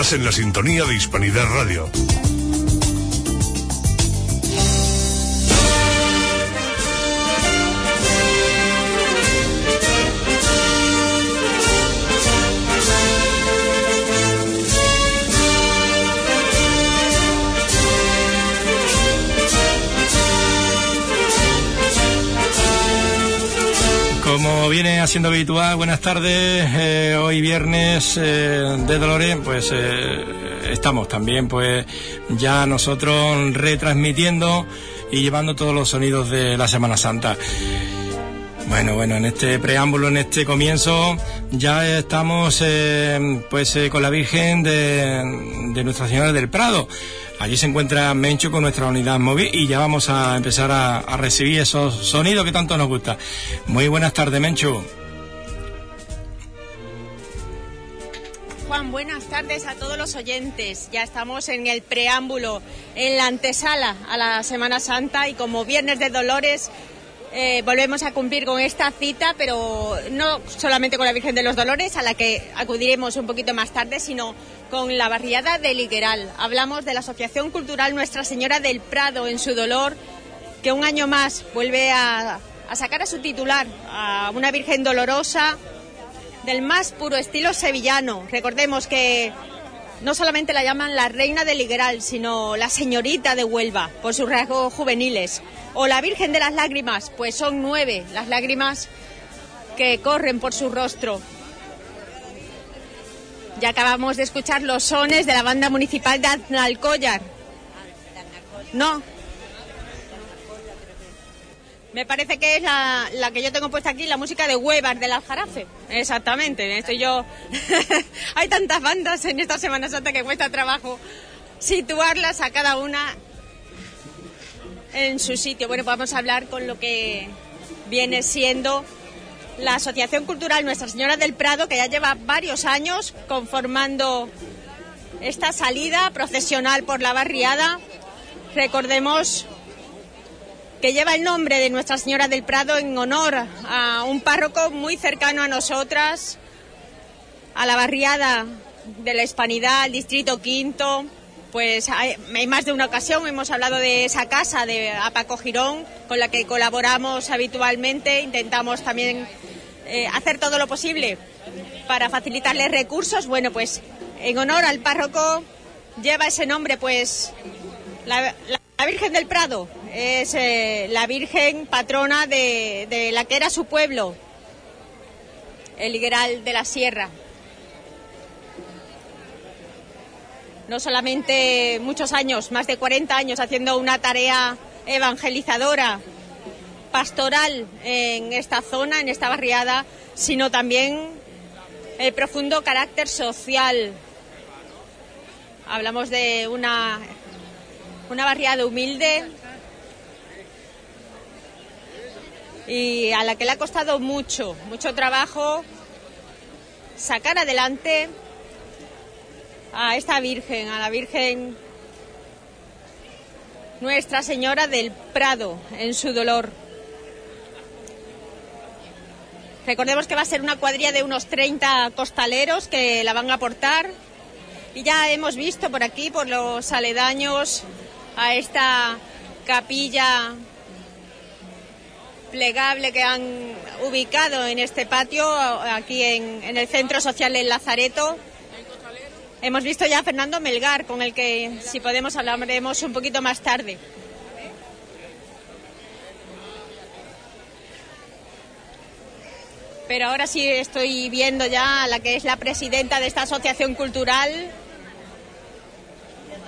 En la sintonía de Hispanidad Radio. Como viene haciendo habitual, buenas tardes. Eh, hoy viernes eh, de Dolores, pues eh, estamos también, pues ya nosotros retransmitiendo y llevando todos los sonidos de la Semana Santa. Bueno, bueno, en este preámbulo, en este comienzo, ya estamos pues con la Virgen de, de Nuestra Señora del Prado. Allí se encuentra Mencho con nuestra unidad móvil y ya vamos a empezar a, recibir esos sonidos que tanto nos gusta. Muy buenas tardes, Mencho. Juan, buenas tardes a todos los oyentes. Ya estamos en el preámbulo, en la antesala a la Semana Santa y como Viernes de Dolores eh, volvemos a cumplir con esta cita, pero no solamente con la Virgen de los Dolores, a la que acudiremos un poquito más tarde, sino con la barriada de Ligueral. Hablamos de la Asociación Cultural Nuestra Señora del Prado en su dolor, que un año más vuelve a, sacar a su titular, a una Virgen dolorosa del más puro estilo sevillano. Recordemos que no solamente la llaman la reina de Ligueral, sino la señorita de Huelva, por sus rasgos juveniles. O la Virgen de las Lágrimas, pues son nueve las lágrimas que corren por su rostro. Ya acabamos de escuchar los sones de la banda municipal de Aznalcóllar. No. Me parece que es la, que yo tengo puesta aquí, la música de Huevar del Aljarafe. Exactamente, yo. Hay tantas bandas en esta Semana Santa que cuesta trabajo situarlas a cada una en su sitio. Bueno, pues vamos a hablar con lo que viene siendo la Asociación Cultural Nuestra Señora del Prado, que ya lleva varios años conformando esta salida procesional por la barriada. Recordemos que lleva el nombre de Nuestra Señora del Prado en honor a un párroco muy cercano a nosotras, a la barriada de la Hispanidad, al Distrito Quinto. Pues hay, más de una ocasión hemos hablado de esa casa de Apaco Girón, con la que colaboramos habitualmente. Intentamos también eh, hacer todo lo posible para facilitarle recursos. Bueno, pues en honor al párroco lleva ese nombre, pues la, Virgen del Prado es eh, la Virgen patrona de, de, la que era su pueblo, el Higueral de la Sierra. No solamente muchos años, más de 40 años haciendo una tarea evangelizadora pastoral en esta zona, en esta barriada, sino también el profundo carácter social. Hablamos de una, una barriada humilde y a la que le ha costado mucho, mucho trabajo sacar adelante a esta Virgen, a la Virgen Nuestra Señora del Prado en su dolor. Recordemos que va a ser una cuadrilla de unos 30 costaleros que la van a aportar. Y ya hemos visto por aquí, por los aledaños, a esta capilla plegable que han ubicado en este patio, aquí en, el Centro Social del Lazareto. Hemos visto ya a Fernando Melgar, con el que, si podemos, hablaremos un poquito más tarde. Pero ahora sí estoy viendo ya a la que es la presidenta de esta asociación cultural,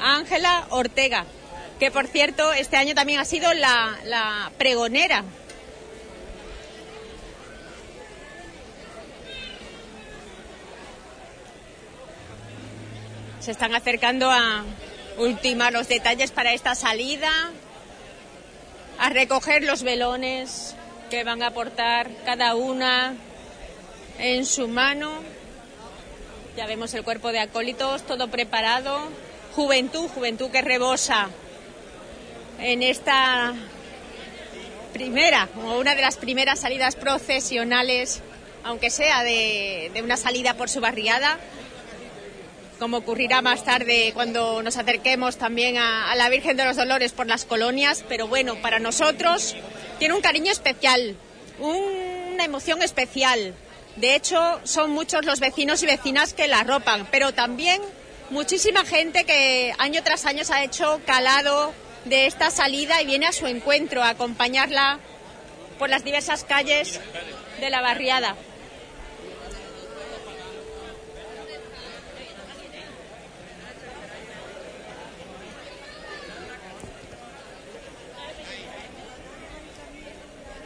Ángela Ortega, que por cierto este año también ha sido la, pregonera. Se están acercando a ultimar los detalles para esta salida, a recoger los velones que van a aportar cada una en su mano. Ya vemos el cuerpo de acólitos, todo preparado. Juventud, juventud que rebosa en esta primera, o una de las primeras salidas procesionales, aunque sea de, una salida por su barriada, como ocurrirá más tarde cuando nos acerquemos también a, la Virgen de los Dolores por las colonias, pero bueno, para nosotros tiene un cariño especial, una emoción especial. De hecho, son muchos los vecinos y vecinas que la arropan, pero también muchísima gente que año tras año se ha hecho calado de esta salida y viene a su encuentro a acompañarla por las diversas calles de la barriada.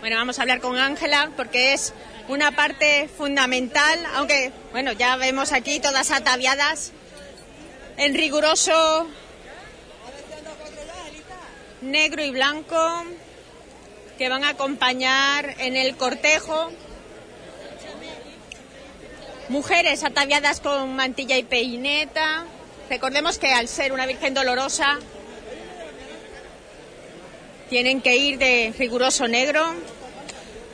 Bueno, vamos a hablar con Ángela porque es una parte fundamental, aunque, bueno, ya vemos aquí todas ataviadas en riguroso negro y blanco que van a acompañar en el cortejo mujeres ataviadas con mantilla y peineta. Recordemos que al ser una Virgen dolorosa tienen que ir de riguroso negro.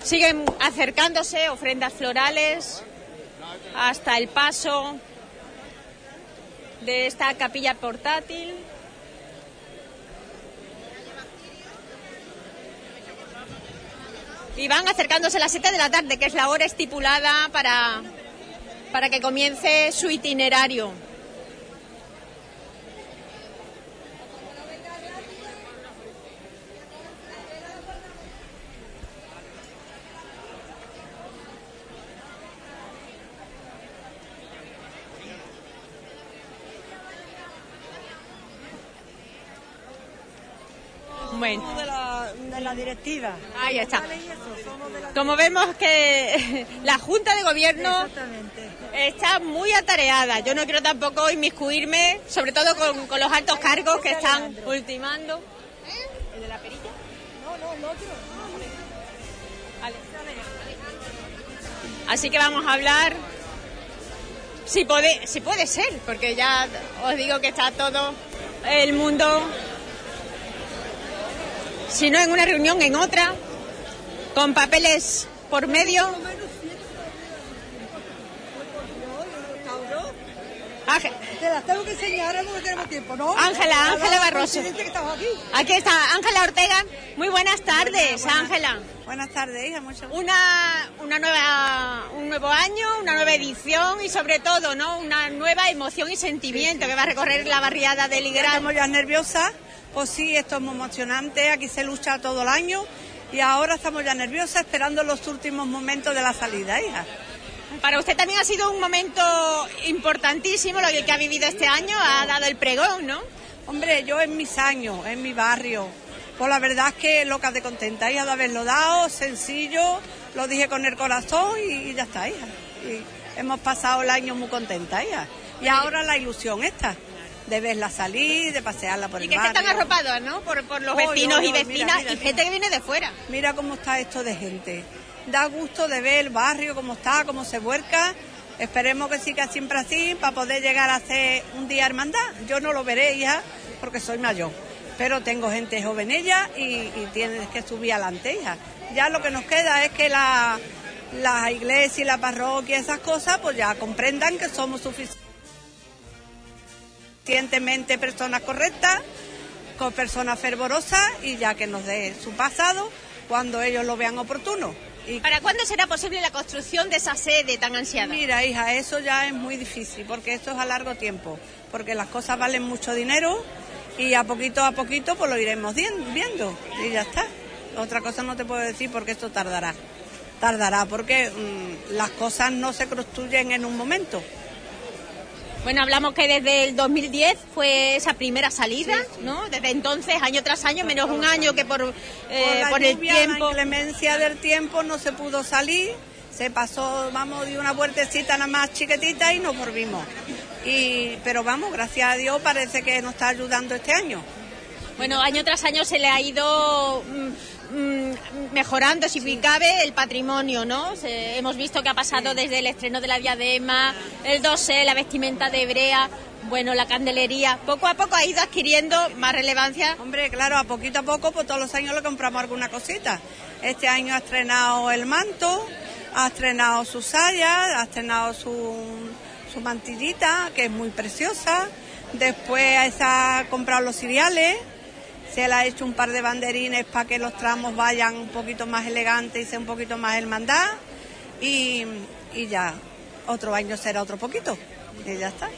Siguen acercándose ofrendas florales hasta el paso de esta capilla portátil. Y van acercándose a las 7 de la tarde, que es la hora estipulada para, para que comience su itinerario. De la, directiva. Ahí está. Como vemos que la Junta de Gobierno está muy atareada. Yo no quiero tampoco inmiscuirme, sobre todo con, los altos cargos que están ultimando. ¿El de la perilla? No, no, no Así que vamos a hablar si puede, si puede ser, porque ya os digo que está todo el mundo si no en una reunión, en otra, con papeles por medio. Te las tengo que enseñar porque tenemos tiempo, ¿no? Ángela, Ángela Barroso. Aquí. está, Ángela Ortega. Muy buenas tardes, Ángela. Buenas tardes, hija. Mucho una, una nueva, un nuevo año, una nueva edición y sobre todo, ¿no? Una nueva emoción y sentimiento que va a recorrer la barriada de Ligrán. Estamos ya nerviosas pues sí, esto es muy emocionante, aquí se lucha todo el año y ahora estamos ya nerviosas esperando los últimos momentos de la salida, hija. Para usted también ha sido un momento importantísimo lo que ha vivido este año, ha dado el pregón, ¿no? Hombre, yo en mis años, en mi barrio, pues la verdad es que loca de contenta, hija, de haberlo dado, sencillo, lo dije con el corazón y, ya está, hija. Y hemos pasado el año muy contenta, hija. Y ahora la ilusión esta de verla salir, de pasearla por el barrio. Y que están arropados, ¿no? Por, los vecinos y vecinas y gente que viene de fuera. Mira cómo está esto de gente. Da gusto de ver el barrio, cómo está, cómo se vuelca. Esperemos que siga siempre así para poder llegar a hacer un día hermandad. Yo no lo veré ya porque soy mayor, pero tengo gente joven ella y, y tienes que subir adelante hija. Ya lo que nos queda es que la, la iglesia y la parroquia, esas cosas, pues ya comprendan que somos suficientes suficientemente personas correctas, con personas fervorosas y ya que nos dé su pasado cuando ellos lo vean oportuno. Y... ¿Para cuándo será posible la construcción de esa sede tan ansiada? Mira, hija, eso ya es muy difícil porque esto es a largo tiempo, porque las cosas valen mucho dinero y a poquito a poquito pues lo iremos viendo y ya está. Otra cosa no te puedo decir porque esto tardará. Tardará porque mm, las cosas no se construyen en un momento. Bueno, hablamos que desde el 2010 fue esa primera salida, ¿no? Desde entonces, año tras año, menos un año que por, eh, por, el tiempo. La inclemencia del tiempo no se pudo salir, se pasó, vamos, de una puertecita nada más chiquitita y nos volvimos. Y, pero vamos, gracias a Dios parece que nos está ayudando este año. Bueno, año tras año se le ha ido Mm, mejorando, si cabe, el patrimonio, ¿no? hemos visto que ha pasado desde el estreno de la diadema, el dosé, la vestimenta de brea, bueno, la candelería, poco a poco ha ido adquiriendo más relevancia. Hombre, claro, a poquito a poco, pues todos los años le compramos alguna cosita. Este año ha estrenado el manto, ha estrenado su saya, ha estrenado su, su mantillita, que es muy preciosa. Después ha comprado los cereales. Se le ha hecho un par de banderines para que los tramos vayan un poquito más elegantes y sea un poquito más hermandad. Y, y ya, otro año será otro poquito. Y ya está.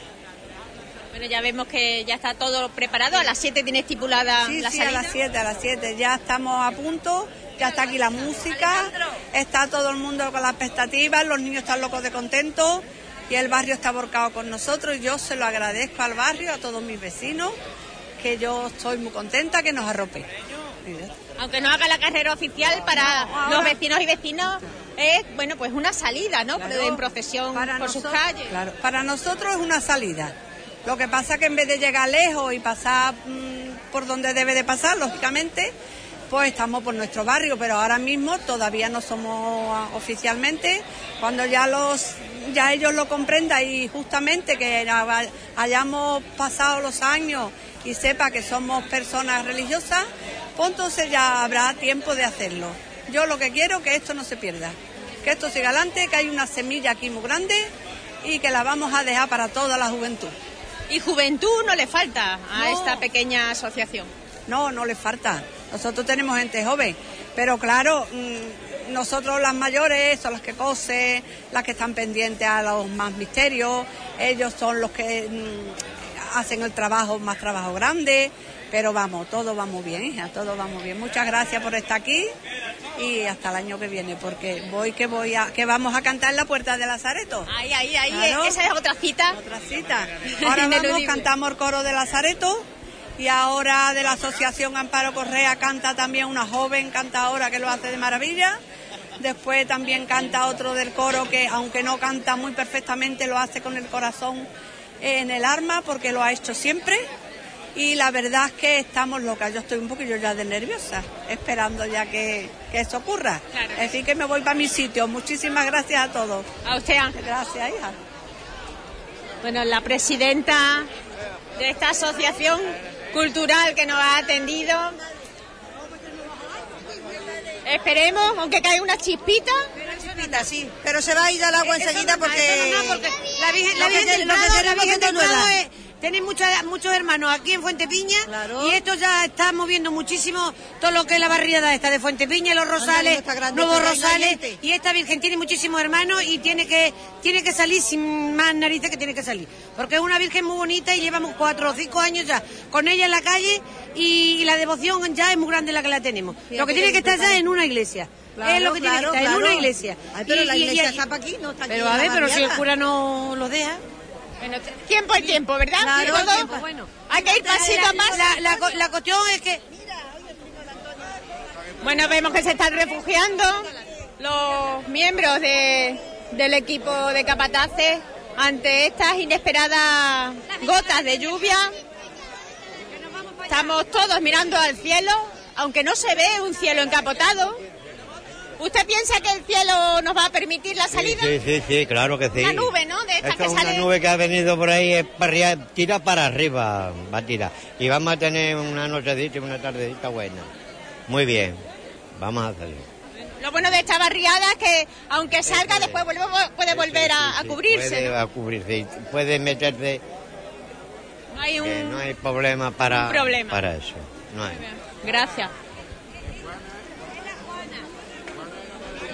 Bueno, ya vemos que ya está todo preparado. A las 7 tiene estipulada Sí, la sí, salida. a las 7, a las 7. Ya estamos a punto, ya está aquí la música, está todo el mundo con las expectativas, los niños están locos de contentos y el barrio está volcado con nosotros yo se lo agradezco al barrio, a todos mis vecinos, que yo estoy muy contenta que nos arrope. Aunque no haga la carrera oficial para No, los vecinos y vecinas, es bueno pues una salida, ¿no? Claro, en procesión por sus calles. Claro, para nosotros es una salida. Lo que pasa que en vez de llegar lejos y pasar mm, por donde debe de pasar, lógicamente, pues estamos por nuestro barrio, pero ahora mismo todavía no somos ah, oficialmente. Cuando ya los ya ellos lo comprendan y justamente que ha- hayamos pasado los años y sepa que somos personas religiosas, pues entonces ya habrá tiempo de hacerlo. Yo lo que quiero es que esto no se pierda, que esto siga adelante, que hay una semilla aquí muy grande y que la vamos a dejar para toda la juventud. Y juventud no le falta a No. esta pequeña asociación. No, no le falta. Nosotros tenemos gente joven, pero claro, mm, nosotros las mayores son las que cosen, las que están pendientes a los más misterios, ellos son los que mm, hacen el trabajo, más trabajo grande, pero vamos, todo va muy bien, hija, todo va muy bien. Muchas gracias por estar aquí y hasta el año que viene, porque voy que voy a, que vamos a cantar en la puerta de Lazareto. Ahí, ahí, ahí, Claro. esa es otra cita. Otra cita. Ahora vamos, cantamos el coro de Lazareto y ahora de la Asociación Amparo Correa canta también una joven cantadora que lo hace de maravilla. Después también canta otro del coro que, aunque no canta muy perfectamente, lo hace con el corazón en el arma porque lo ha hecho siempre. Y la verdad es que estamos locas. Yo estoy un poquillo ya de nerviosa, esperando ya que, que eso ocurra. Claro. Así que me voy para mi sitio. Muchísimas gracias a todos. A usted, Ángel. Gracias, hija. Bueno, la presidenta de esta asociación cultural que nos ha atendido. Esperemos, aunque caiga una chispita. Sí, pero se va a ir al agua enseguida porque... La Virgen, la Virgen del lo que Prado, la Virgen que del nueva. Prado es- tenéis muchos, muchos hermanos aquí en Fuente Piña Claro. y esto ya está moviendo muchísimo todo lo que es la barriada esta de Fuente Piña, los rosales, nuevos grande, rosales y esta Virgen tiene muchísimos hermanos y tiene que tiene que salir sin más narices que tiene que salir porque es una Virgen muy bonita y llevamos cuatro o cinco años ya con ella en la calle y, y la devoción ya es muy grande la que la tenemos. Lo que tiene que estar ya en una iglesia. Claro, es lo que claro, tiene que estar en una iglesia. Ay, pero Y- la y- iglesia y- está pa' aquí, no está aquí Pero en a ver, pero si el cura no los deja. Bueno, tiempo al tiempo, ¿verdad? Claro, Todo- tiempo, bueno. Hay que ir pasito a paso. La, la cuestión es que Bueno, vemos que se están refugiando los miembros de- del equipo de capataces ante estas inesperadas gotas de lluvia. Estamos todos mirando al cielo, aunque no se ve un cielo encapotado. ¿Usted piensa que el cielo nos va a permitir la salida? Sí, sí, sí, claro que sí. Una nube, ¿no? De estas Esto que es una sale- nube que ha venido por ahí, es para tira para arriba, va a tirar. Y vamos a tener una nochecita y una tardecita buena. Muy bien, vamos a hacerlo. Lo bueno de esta barriada es que, aunque salga, después vuelve- puede volver a, Sí, a sí, cubrirse. Puede ¿no? a cubrirse, puede meterse, No hay un... no hay problema para, problema. para eso. No hay. Gracias.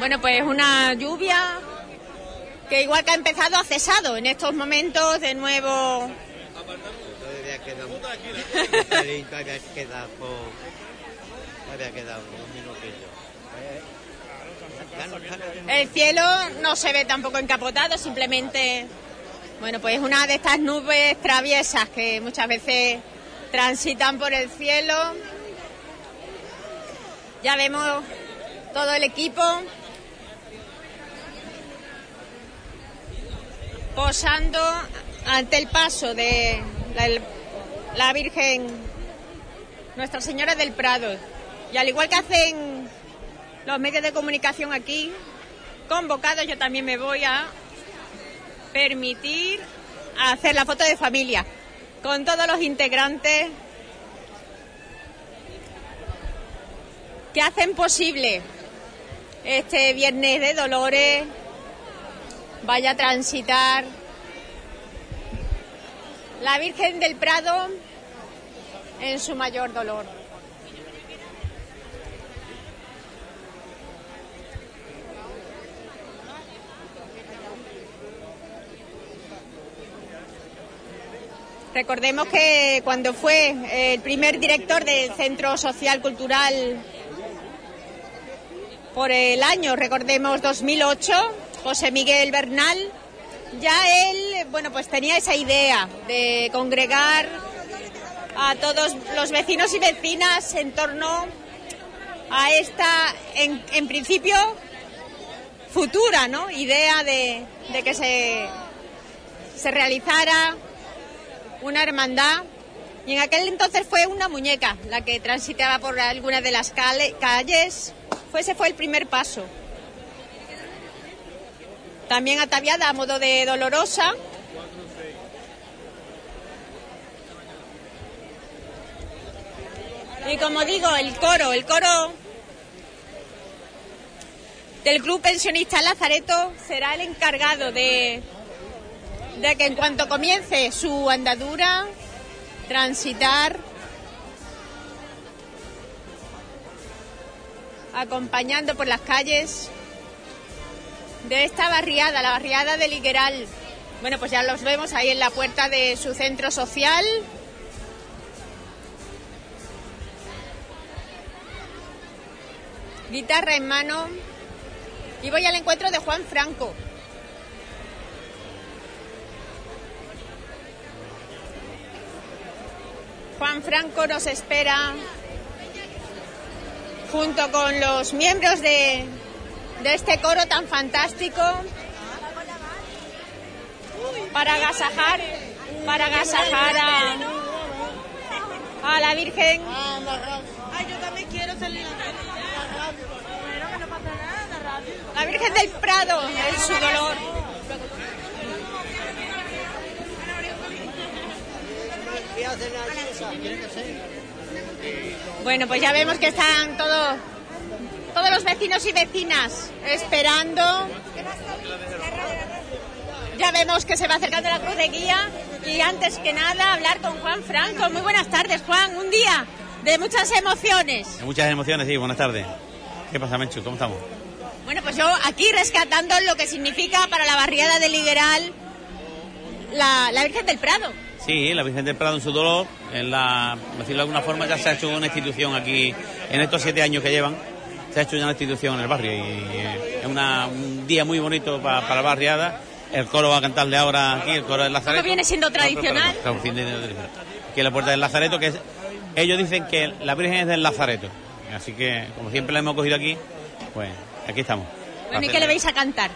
Bueno, pues una lluvia que igual que ha empezado ha cesado en estos momentos de nuevo. Todavía todavía El cielo no se ve tampoco encapotado, simplemente, bueno, pues una de estas nubes traviesas que muchas veces transitan por el cielo. Ya vemos todo el equipo posando ante el paso de la, Virgen Nuestra Señora del Prado. Y al igual que hacen los medios de comunicación aquí, convocados, yo también me voy a permitir hacer la foto de familia con todos los integrantes que hacen posible este viernes de Dolores vaya a transitar la Virgen del Prado en su mayor dolor. Recordemos que cuando fue el primer director del Centro Social Cultural por el año, recordemos 2008, José Miguel Bernal, ya él, bueno, pues tenía esa idea de congregar a todos los vecinos y vecinas en torno a esta, en, principio, futura, ¿no? Idea de, que se, se realizara una hermandad y en aquel entonces fue una muñeca la que transitaba por algunas de las calles. Ese fue el primer paso. También ataviada a modo de dolorosa. Y como digo, el coro, el coro del Club Pensionista Lazareto será el encargado de, de que en cuanto comience su andadura, transitar, acompañando por las calles de esta barriada, la barriada del Ligueral. Bueno, pues ya los vemos ahí en la puerta de su centro social. Guitarra en mano. Y voy al encuentro de Juan Franco. Juan Franco nos espera junto con los miembros de, de este coro tan fantástico para agasajar, para agasajar a, a la Virgen. Ay, yo también quiero salir La Virgen del Prado en su dolor. Bueno, pues ya vemos que están todos todos los vecinos y vecinas esperando. Ya vemos que se va acercando la cruz de guía y antes que nada hablar con Juan Franco. Muy buenas tardes, Juan. Un día de muchas emociones. Hay muchas emociones, sí, buenas tardes. ¿Qué pasa, Menchu? ¿Cómo estamos? Bueno, pues yo aquí rescatando lo que significa para la barriada del Liberal la, la Virgen del Prado. Sí, la Virgen del Prado en su dolor, en la, decirlo de alguna forma, ya se ha hecho una institución aquí, en estos siete años que llevan, se ha hecho ya una institución en el barrio y eh, es una- un día muy bonito pa- para la barriada. El coro va a cantarle ahora aquí, el coro del Lazareto. Que viene siendo No, pero- pero- tradicional. en la puerta del Lazareto, que es, ellos dicen que la Virgen es del Lazareto. Así que, como siempre la hemos cogido aquí, pues aquí estamos. Bueno, ¿y qué le vais a cantar?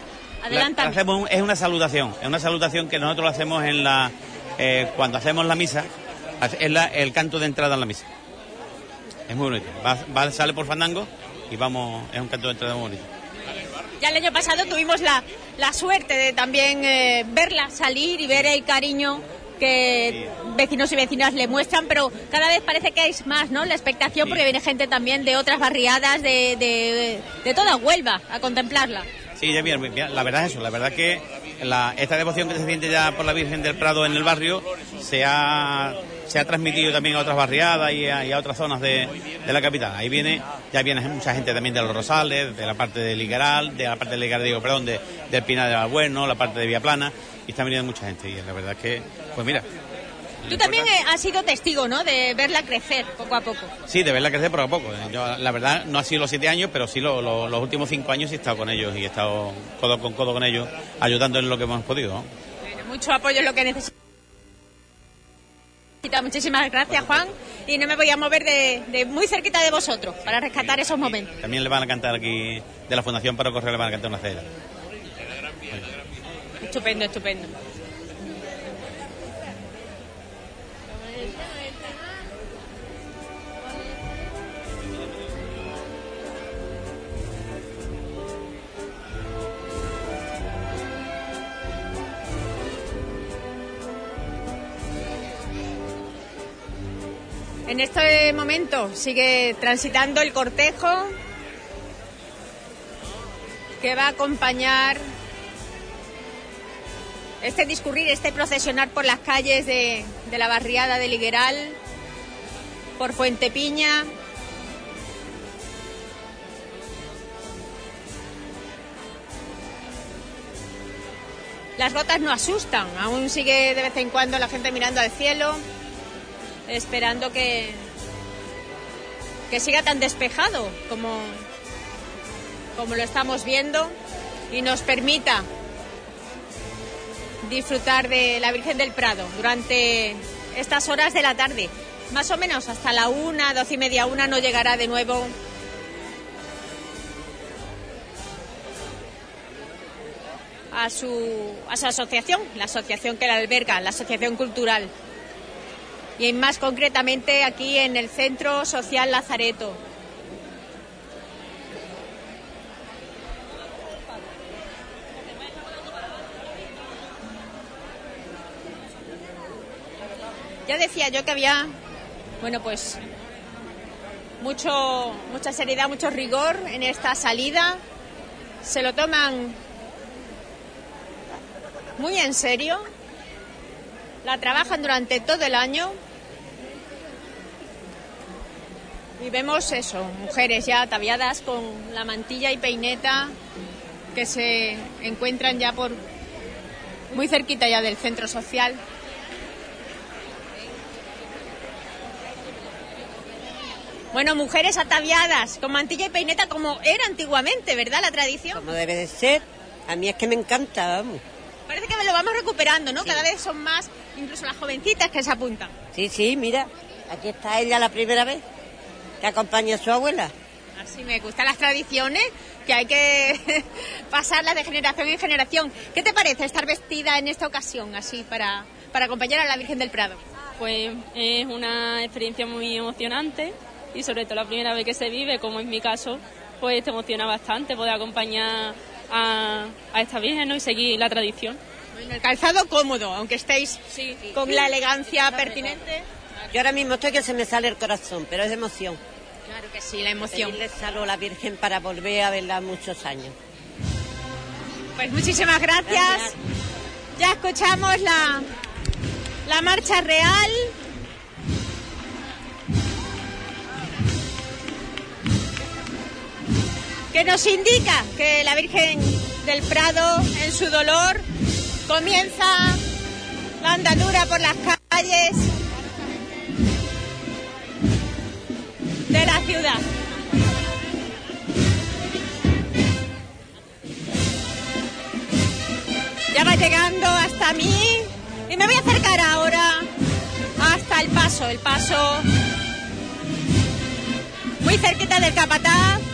La- hacemos un- es una salutación, es una salutación que nosotros lo hacemos en la eh, cuando hacemos la misa, es la- el canto de entrada en la misa. Es muy bonito. Va, va- sale por fandango y vamos, es un canto de entrada bonito. Ya el año pasado tuvimos la, la suerte de también eh, verla salir y ver el cariño que vecinos y vecinas le muestran, pero cada vez parece que hay más, ¿no? La expectación, Sí. porque viene gente también de otras barriadas de, de, de toda Huelva a contemplarla. Sí, ya bien, la verdad es eso, la verdad que la- esta devoción que se siente ya por la Virgen del Prado en el barrio se ha, se ha transmitido también a otras barriadas y a, otras zonas de, la capital. Ahí viene, ya viene mucha gente también de los Rosales, de la parte de Ligueral, de la parte de Ligueral, digo, perdón, de, del Pinar de Albuerno, la parte de Viaplana, y está viniendo mucha gente. Y la verdad que, pues mira. Tú también eh, has sido testigo, ¿no? De verla crecer poco a poco. Sí, de verla crecer poco a poco. Yo, la verdad, no ha sido los siete años, pero sí lo- lo- los últimos cinco años he estado con ellos y he estado codo con codo con ellos, ayudando en lo que hemos podido. ¿no? Bueno, mucho apoyo es lo que necesita. Muchísimas gracias, Juan. Y no me voy a mover de, de muy cerquita de vosotros para rescatar esos momentos. También le van a cantar aquí, de la Fundación Paro Correo, le van a cantar una cena. Estupendo, estupendo. En este momento sigue transitando el cortejo que va a acompañar este discurrir, este procesionar por las calles de, la barriada de Ligueral, por Fuente Piña. Las gotas no asustan, aún sigue de vez en cuando la gente mirando al cielo, esperando que, que siga tan despejado como, como lo estamos viendo y nos permita disfrutar de la Virgen del Prado durante estas horas de la tarde. Más o menos hasta la una, doce y media, una no llegará de nuevo a su, a su asociación, la asociación que la alberga, la asociación cultural. Y más concretamente aquí en el Centro Social Lazareto. Ya decía yo que había, bueno, pues mucho, mucha seriedad, mucho rigor en esta salida. Se lo toman muy en serio. La trabajan durante todo el año. Y vemos eso, mujeres ya ataviadas con la mantilla y peineta que se encuentran ya por muy cerquita ya del centro social. Bueno, mujeres ataviadas con mantilla y peineta como era antiguamente, ¿verdad? La tradición. Como debe de ser. A mí es que me encanta, vamos. Parece que lo vamos recuperando, ¿no? Cada vez son más, incluso las jovencitas que se apuntan. Sí, sí, mira. Aquí está ella la primera vez que acompaña a su abuela. Así me gustan las tradiciones, que hay que pasarlas de generación en generación. ¿Qué te parece estar vestida en esta ocasión, así, para, para acompañar a la Virgen del Prado? Pues es una experiencia muy emocionante y sobre todo la primera vez que se vive, como en mi caso, pues te emociona bastante poder acompañar a, a esta Virgen ¿no? y seguir la tradición. Bueno, el calzado cómodo, aunque estéis con la elegancia pertinente. Yo ahora mismo estoy que se me sale el corazón, pero es de emoción. Claro que sí, la emoción. Le a la Virgen para volver a verla muchos años. Pues muchísimas gracias. Gracias. Ya escuchamos la, la marcha real. que nos indica que la Virgen del Prado, en su dolor, comienza la andadura por las calles la ciudad. Ya va llegando hasta mí y me voy a acercar ahora hasta el paso, el paso muy cerquita del capataz.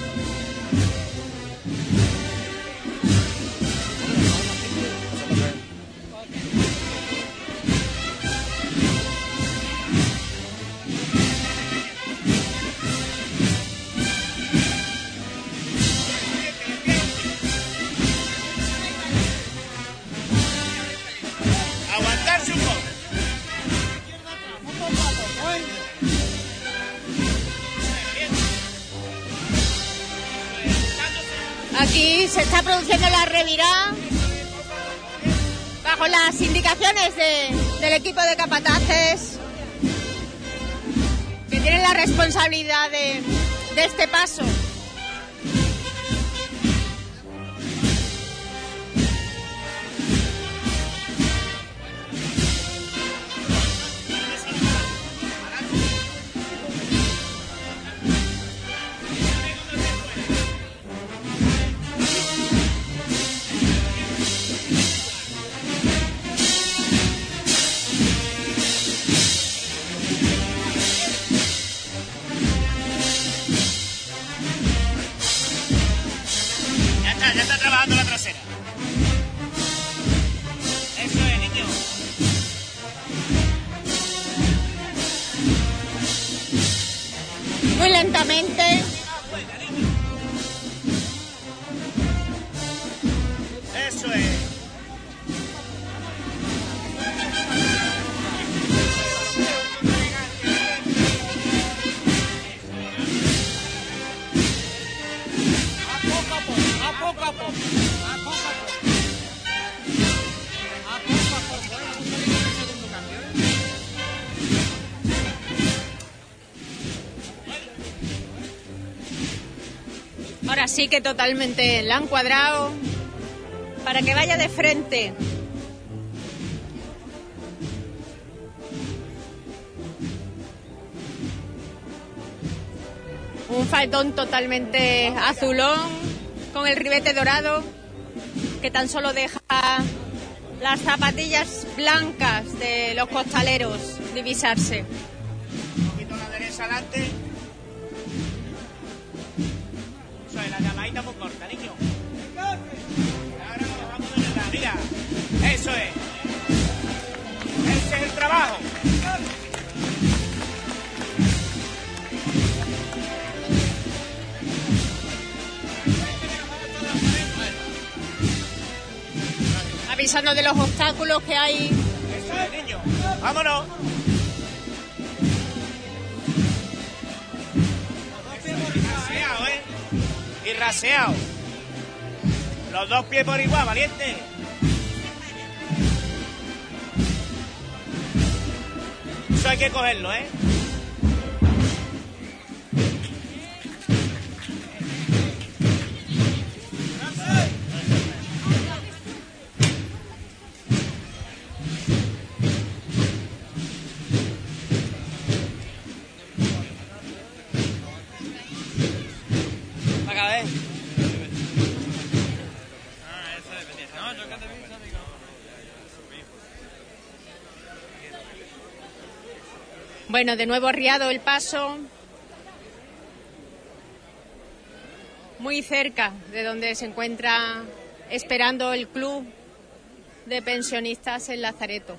Las indicaciones de- del equipo de capataces que tienen la responsabilidad de, de este paso. Así que totalmente la han cuadrado para que vaya de frente. Un faldón totalmente azulón con el ribete dorado que tan solo deja las zapatillas blancas de los costaleros divisarse. Un poquito la derecha adelante. Eso es. Ese es el trabajo. Avisando de los obstáculos que hay. Eso es, niño. Vámonos. Y raseado, ¿eh? Y raseado. Los dos pies por igual, valiente. Hay que cogerlo, ¿eh? Bueno, de nuevo arriado el paso. Muy cerca de donde se encuentra esperando el club de pensionistas en Lazareto.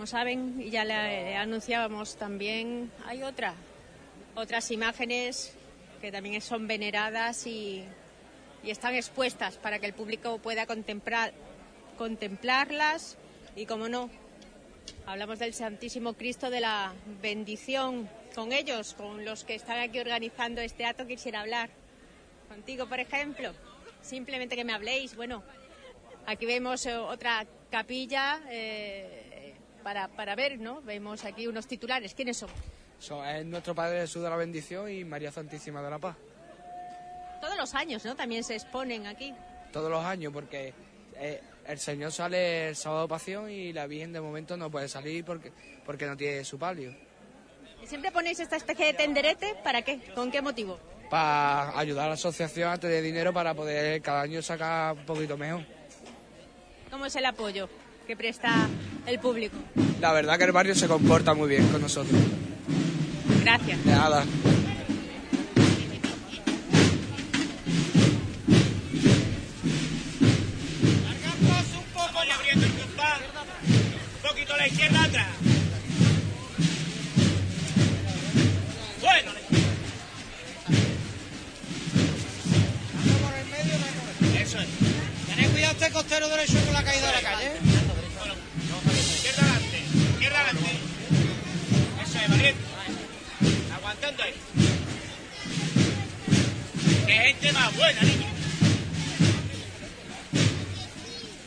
Como saben, y ya le anunciábamos también, hay otra, otras imágenes que también son veneradas y, están expuestas para que el público pueda contemplar, contemplarlas y, como no, hablamos del Santísimo Cristo de la bendición con ellos, con los que están aquí organizando este acto, quisiera hablar contigo, por ejemplo, simplemente que me habléis. Bueno, aquí vemos eh, otra capilla eh, para, para ver, ¿no? Vemos aquí unos titulares. ¿Quiénes son? So, es nuestro Padre Jesús de la Bendición y María Santísima de la Paz. Todos los años, ¿no? También se exponen aquí. Todos los años, porque eh, el Señor sale el sábado pasión y la Virgen de momento no puede salir porque, porque no tiene su palio. ¿Y siempre ponéis esta especie de tenderete? ¿Para qué? ¿Con qué motivo? Para ayudar a la asociación a tener dinero para poder cada año sacar un poquito mejor. ¿Cómo es el apoyo que presta el público? La verdad que el barrio se comporta muy bien con nosotros. Gracias. De nada. un poco Vaya abriendo el compás. Un poquito a la izquierda atrás. Bueno. Eso es. Tened cuidado este costero derecho con la caída de la calle. Qué gente más buena, niño.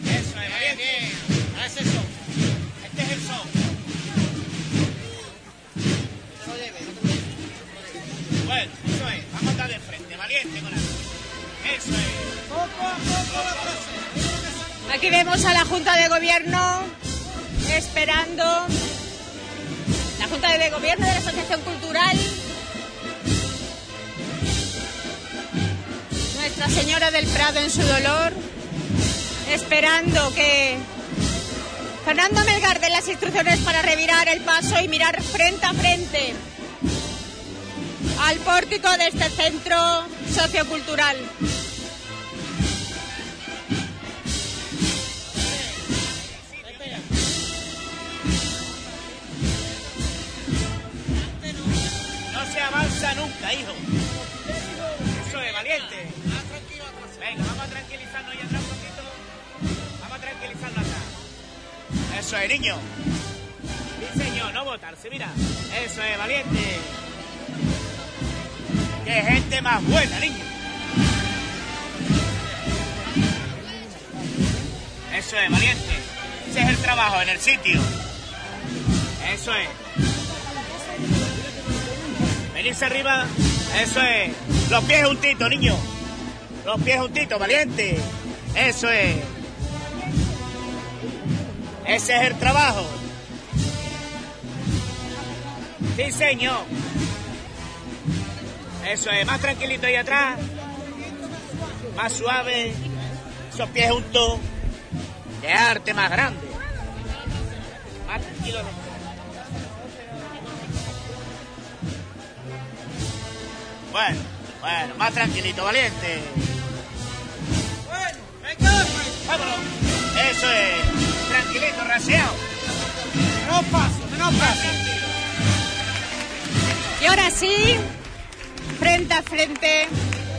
Eso es, valiente. Ahora es el son. Este es el son. Bueno, eso es. Vamos a estar de frente, valiente con la... Eso es. Poco a poco la próxima. Aquí vemos a la Junta de Gobierno esperando. La Junta de Gobierno de la Asociación Cultural. Nuestra Señora del Prado en su dolor. Esperando que Fernando Melgar dé las instrucciones para revirar el paso y mirar frente a frente al pórtico de este centro sociocultural. No se avanza nunca, hijo. Eso es, valiente. Eso es, niño. Diseño, no botarse, mira. Eso es, valiente. ¡Qué gente más buena, niño! Eso es, valiente. Ese es el trabajo en el sitio. Eso es. Venirse arriba. Eso es. Los pies juntitos, niño. Los pies juntitos, valiente. Eso es. Ese es el trabajo. Sí, señor. Eso es, más tranquilito ahí atrás. Más suave. Esos pies juntos. Qué arte más grande. Más tranquilo. Bueno, bueno, más tranquilito, valiente. Bueno, venga, Vámonos. Eso es. Tranquilito, raseado. menos paso, menos paso. Y ahora sí, frente a frente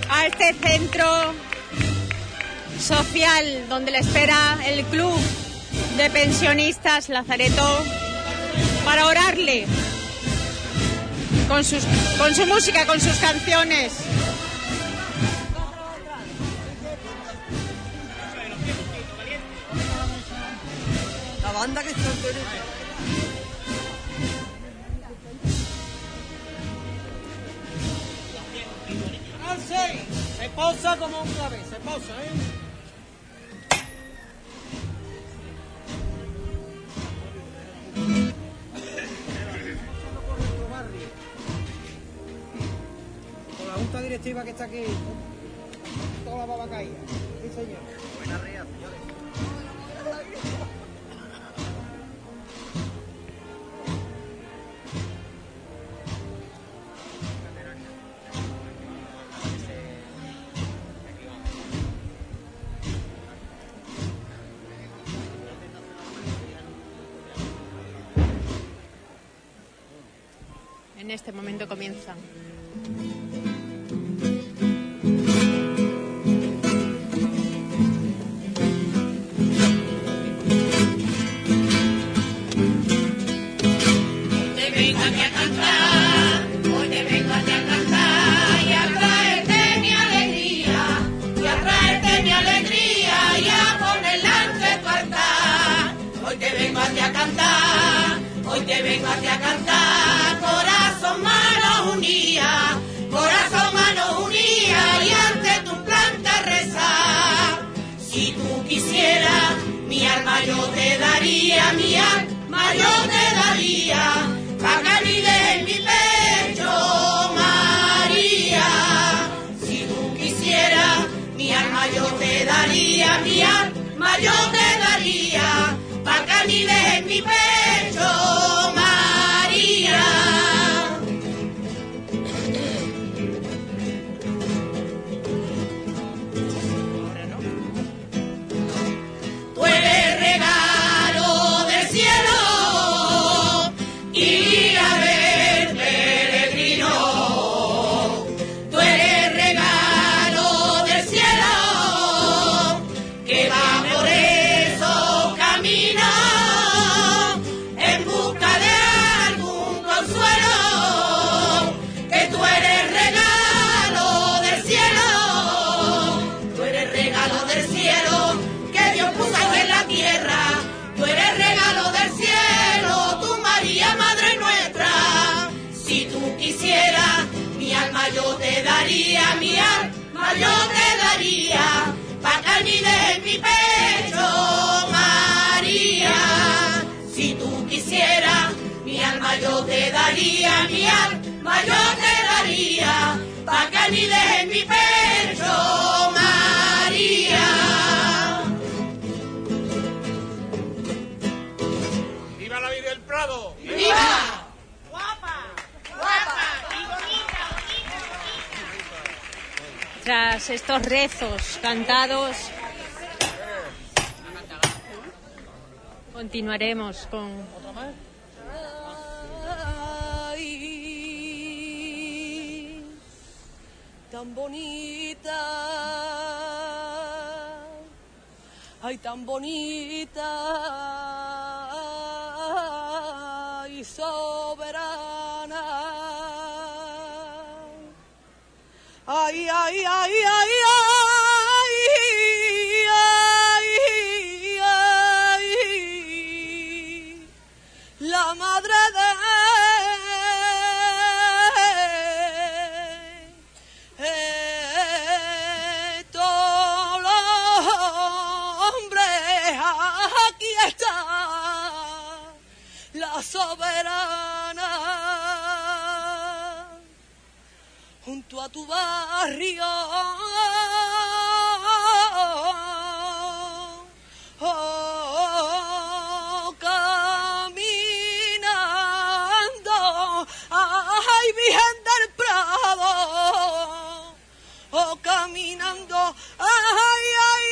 a este centro social donde le espera el club de pensionistas Lazareto para orarle con, sus, con su música, con sus canciones. La banda que está Al seis. Se posa como un clave, se posa, ¿eh? Con la junta directiva que está aquí, toda la baba caída. Sí, señor. Este momento comienzan. Daría, mi Estos rezos cantados, continuaremos con tan bonita, ay, tan bonita y soberana. ay, ay, ay, ay, ay, ay, ay, la madre de todos aquí está la soberana. Junto a tu barrio. Oh, caminando, ay Virgen del Prado, oh caminando, ay, ay, ay, ay,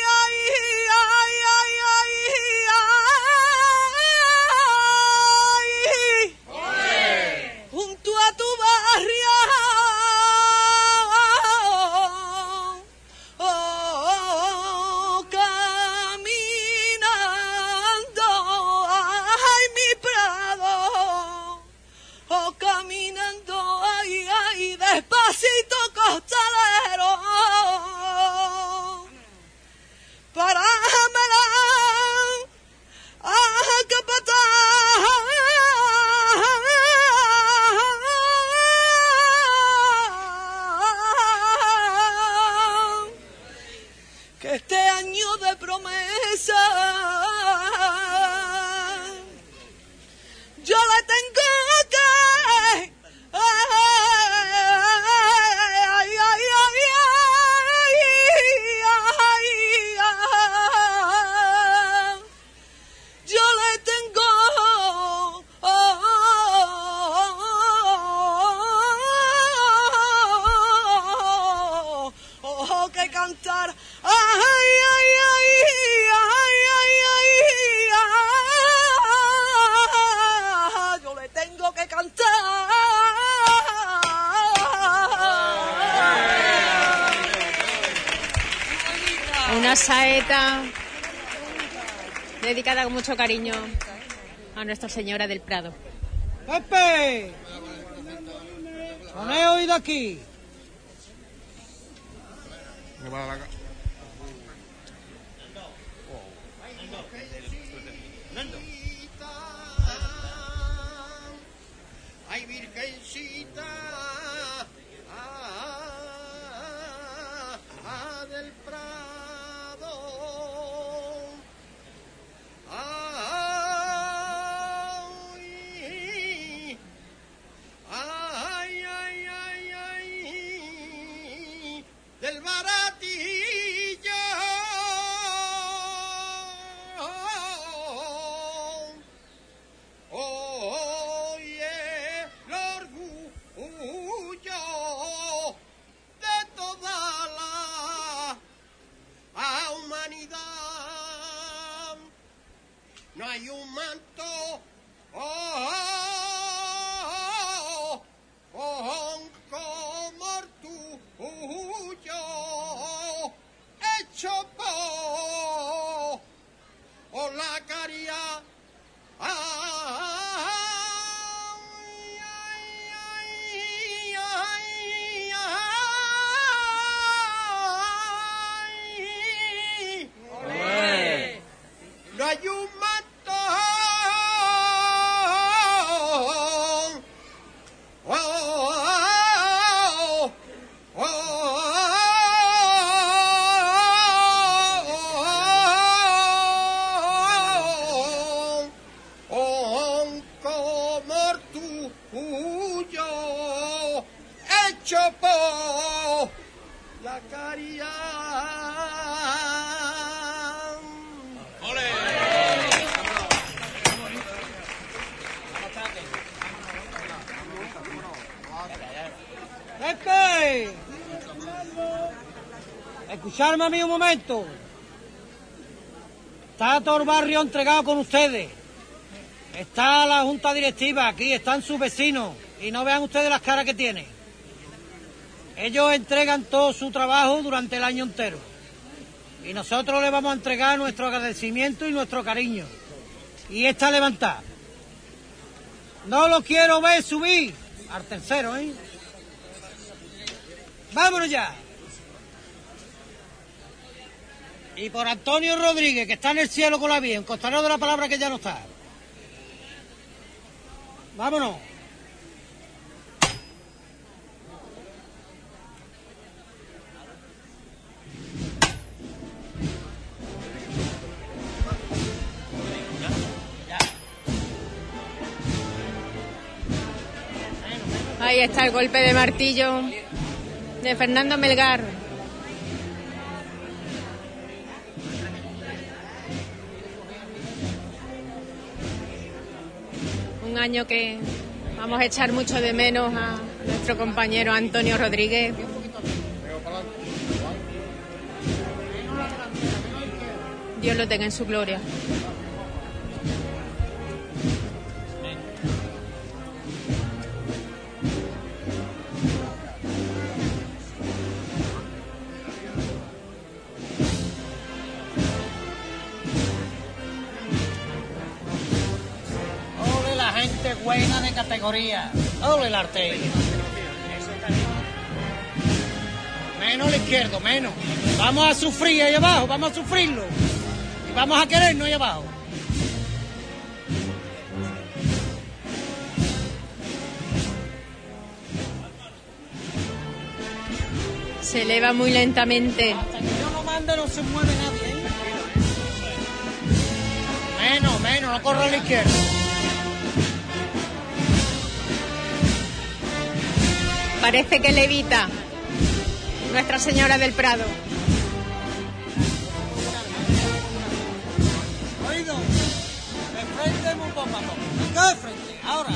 mucho cariño a Nuestra Señora del Prado. ¡Pepe! ¡Poned oído aquí! Mí un momento. Está todo el barrio entregado con ustedes. Está la junta directiva, aquí están sus vecinos. Y no vean ustedes las caras que tienen. Ellos entregan todo su trabajo durante el año entero. Y nosotros les vamos a entregar nuestro agradecimiento y nuestro cariño. Y esta levantada. No lo quiero ver subir al tercero, ¿eh? Vámonos ya. Y por Antonio Rodríguez, que está en el cielo con la vía, un costanero de la palabra que ya no está. Vámonos. Ahí está el golpe de martillo de Fernando Melgar. Año que vamos a echar mucho de menos a nuestro compañero Antonio Rodríguez. Dios lo tenga en su gloria. Buena de categoría. Ole el arte. Menos el izquierdo, menos. Vamos a sufrir ahí abajo, vamos a sufrirlo. Y vamos a querernos ahí abajo. Se eleva muy lentamente. Hasta que yo no mande no se mueve nadie. ¿eh? Menos, menos, no corro a la izquierda. Parece que levita Nuestra Señora del Prado. Oído, de frente muy poco a de frente, ahora.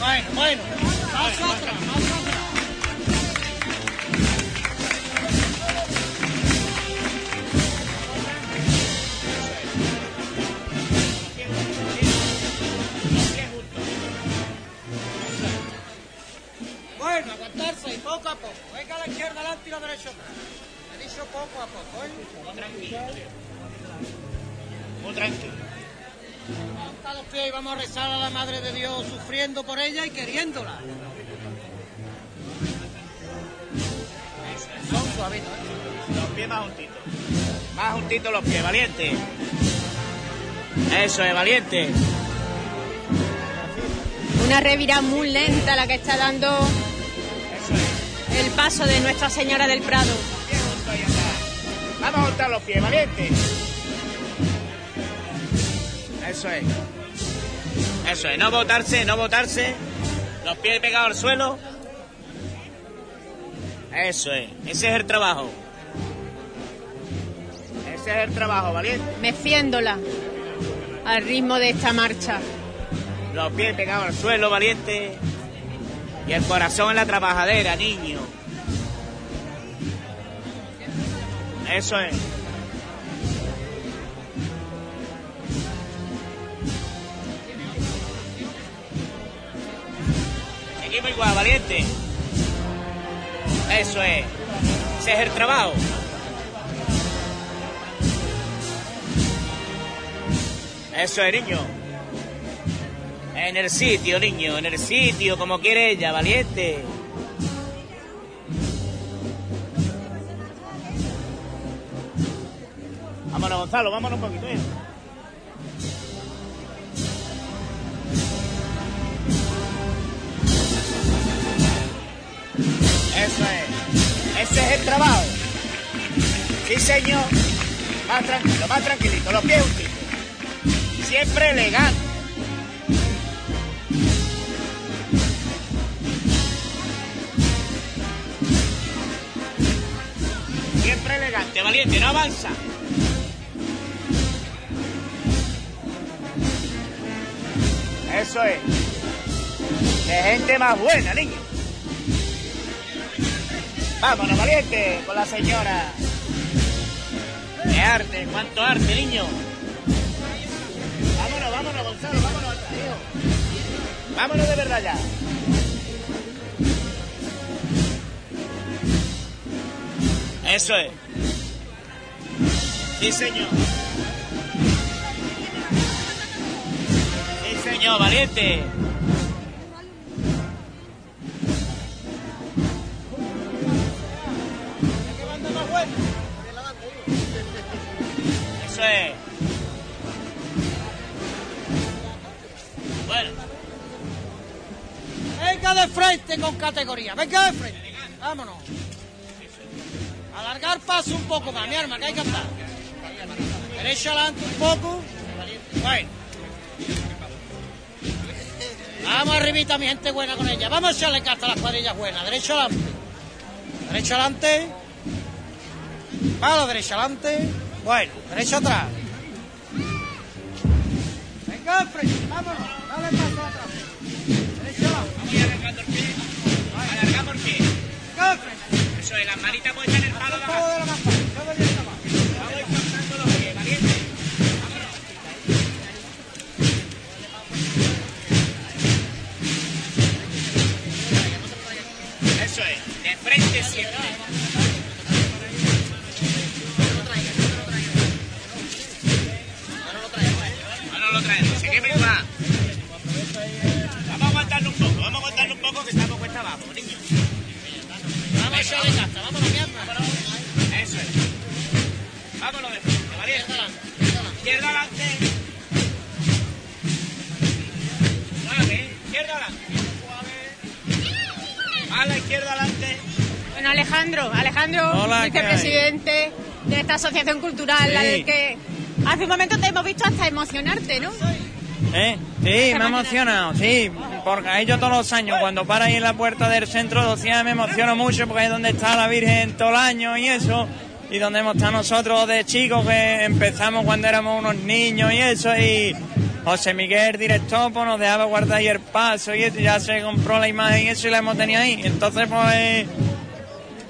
Bueno, bueno. Más atrás, más poco a poco. Venga a la izquierda adelante y la derecha atrás. He dicho poco a poco, ¿eh? Muy tranquilo. Muy tranquilo. Levanta los pies y vamos a rezar a la Madre de Dios, sufriendo por ella y queriéndola. Son suavitos. ¿eh? Los pies más juntitos. Más juntitos los pies, valiente. Eso es, valiente. Una revirada muy lenta la que está dando el paso de Nuestra Señora del Prado. Vamos a juntar los pies, valiente. Eso es. Eso es, no botarse, no botarse. Los pies pegados al suelo. Eso es, ese es el trabajo. Ese es el trabajo, valiente. meciéndola al ritmo de esta marcha. Los pies pegados al suelo, valiente. Y el corazón en la trabajadera, niño. Eso es. Seguimos igual, valiente. Eso es. Ese es el trabajo. Eso es, niño. En el sitio, niño, en el sitio, como quiere ella, valiente. Vámonos, Gonzalo, vámonos un poquito. ¿eh? Eso es. Ese es el trabajo. Sí, señor. Más tranquilo, más tranquilito, los pies juntitos. Siempre elegante. Elegante, valiente, no avanza. Eso es. De gente más buena, niño. Vámonos, valiente, con la señora. De arte, cuánto arte, niño. Vámonos, vámonos, Gonzalo, vámonos hijo. Vámonos de verdad ya. Eso es. Sí, señor. Sí, señor, valiente. Eso es. Bueno, Venga de frente con categoría, venga de frente. Vámonos. Alargar paso un poco más, mi arma, que hay que andar. Derecha adelante un poco. Bueno. Vamos arribita, mi gente buena con ella. Vamos a echarle carta a las cuadrillas buenas. Derecho adelante. Derecho adelante. Palo, derecho adelante. Bueno, derecho atrás. Venga, Alfred, vámonos. Dale paso atrás. Derecho adelante. Vamos a alargando el pie. Alargamos el pie. Venga. Eso es, las manitas puestas en el palo de la Todo de la campana. Frente siempre. No, no lo traemos, seguimos igual. Vamos a aguantarlo un poco, vamos a aguantarlo un poco que estamos cuesta abajo, niños. Vamos. Eso es. Vámonos de frente, valiente. Izquierda adelante. Suave, izquierda adelante. A la izquierda adelante. Bueno, Alejandro, Alejandro, Hola, vicepresidente de esta asociación cultural, la del que hace un momento te hemos visto hasta emocionarte, ¿no? ¿Eh? Sí, me ha emocionado, sí, porque ahí yo todos los años, cuando para ahí en la puerta del centro Océano me emociono mucho porque es donde está la Virgen todo el año y eso, y donde hemos estado nosotros de chicos que empezamos cuando éramos unos niños y eso, y José Miguel, director, pues nos dejaba guardar ahí el paso y eso, y ya se compró la imagen y eso y la hemos tenido ahí. Entonces, pues,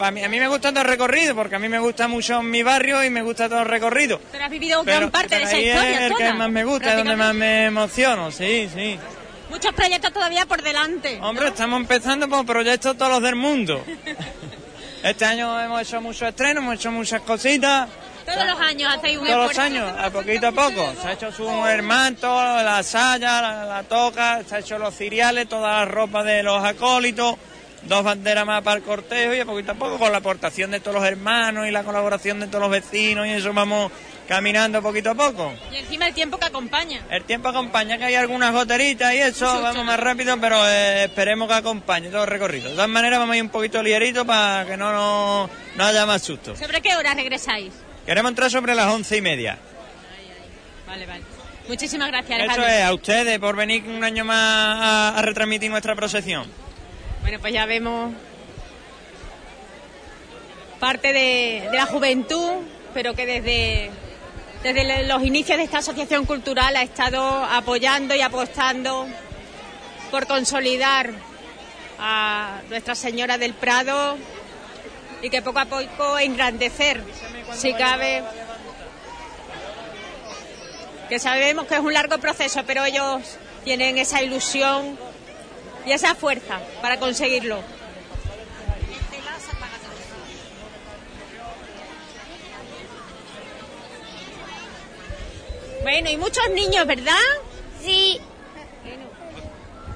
a mí, a mí me gusta todo el recorrido, porque a mí me gusta mucho mi barrio y me gusta todo el recorrido. Pero has vivido Pero, gran parte de esa ahí historia. es el que más me gusta, es donde más me emociono, sí, sí. Muchos proyectos todavía por delante. Hombre, estamos empezando por proyectos todos los del mundo. Este año hemos hecho muchos estrenos, hemos hecho muchas cositas. Todos los años hacéis un Todos los años, a poquito a poco. Se ha hecho su hermanto, la saya, la, la toca, se ha hecho los ciriales, toda la ropa de los acólitos, dos banderas más para el cortejo y a poquito a poco con la aportación de todos los hermanos y la colaboración de todos los vecinos y eso vamos caminando poquito a poco. Y encima el tiempo que acompaña. El tiempo acompaña, que hay algunas goteritas y eso, Susto. vamos más rápido, pero eh, esperemos que acompañe todo el recorrido. De todas maneras, vamos a ir un poquito ligerito para que no, no, no haya más susto. ¿Sobre qué hora regresáis? Queremos entrar sobre las once y media. Vale, vale. Muchísimas gracias, Eso es, a ustedes por venir un año más a, a retransmitir nuestra procesión. Bueno, pues ya vemos parte de, la juventud, pero que desde, desde los inicios de esta asociación cultural ha estado apoyando y apostando por consolidar a Nuestra Señora del Prado y que poco a poco engrandecer, si cabe, que sabemos que es un largo proceso, pero ellos tienen esa ilusión y esa fuerza para conseguirlo. Bueno, y muchos niños, ¿verdad? Sí.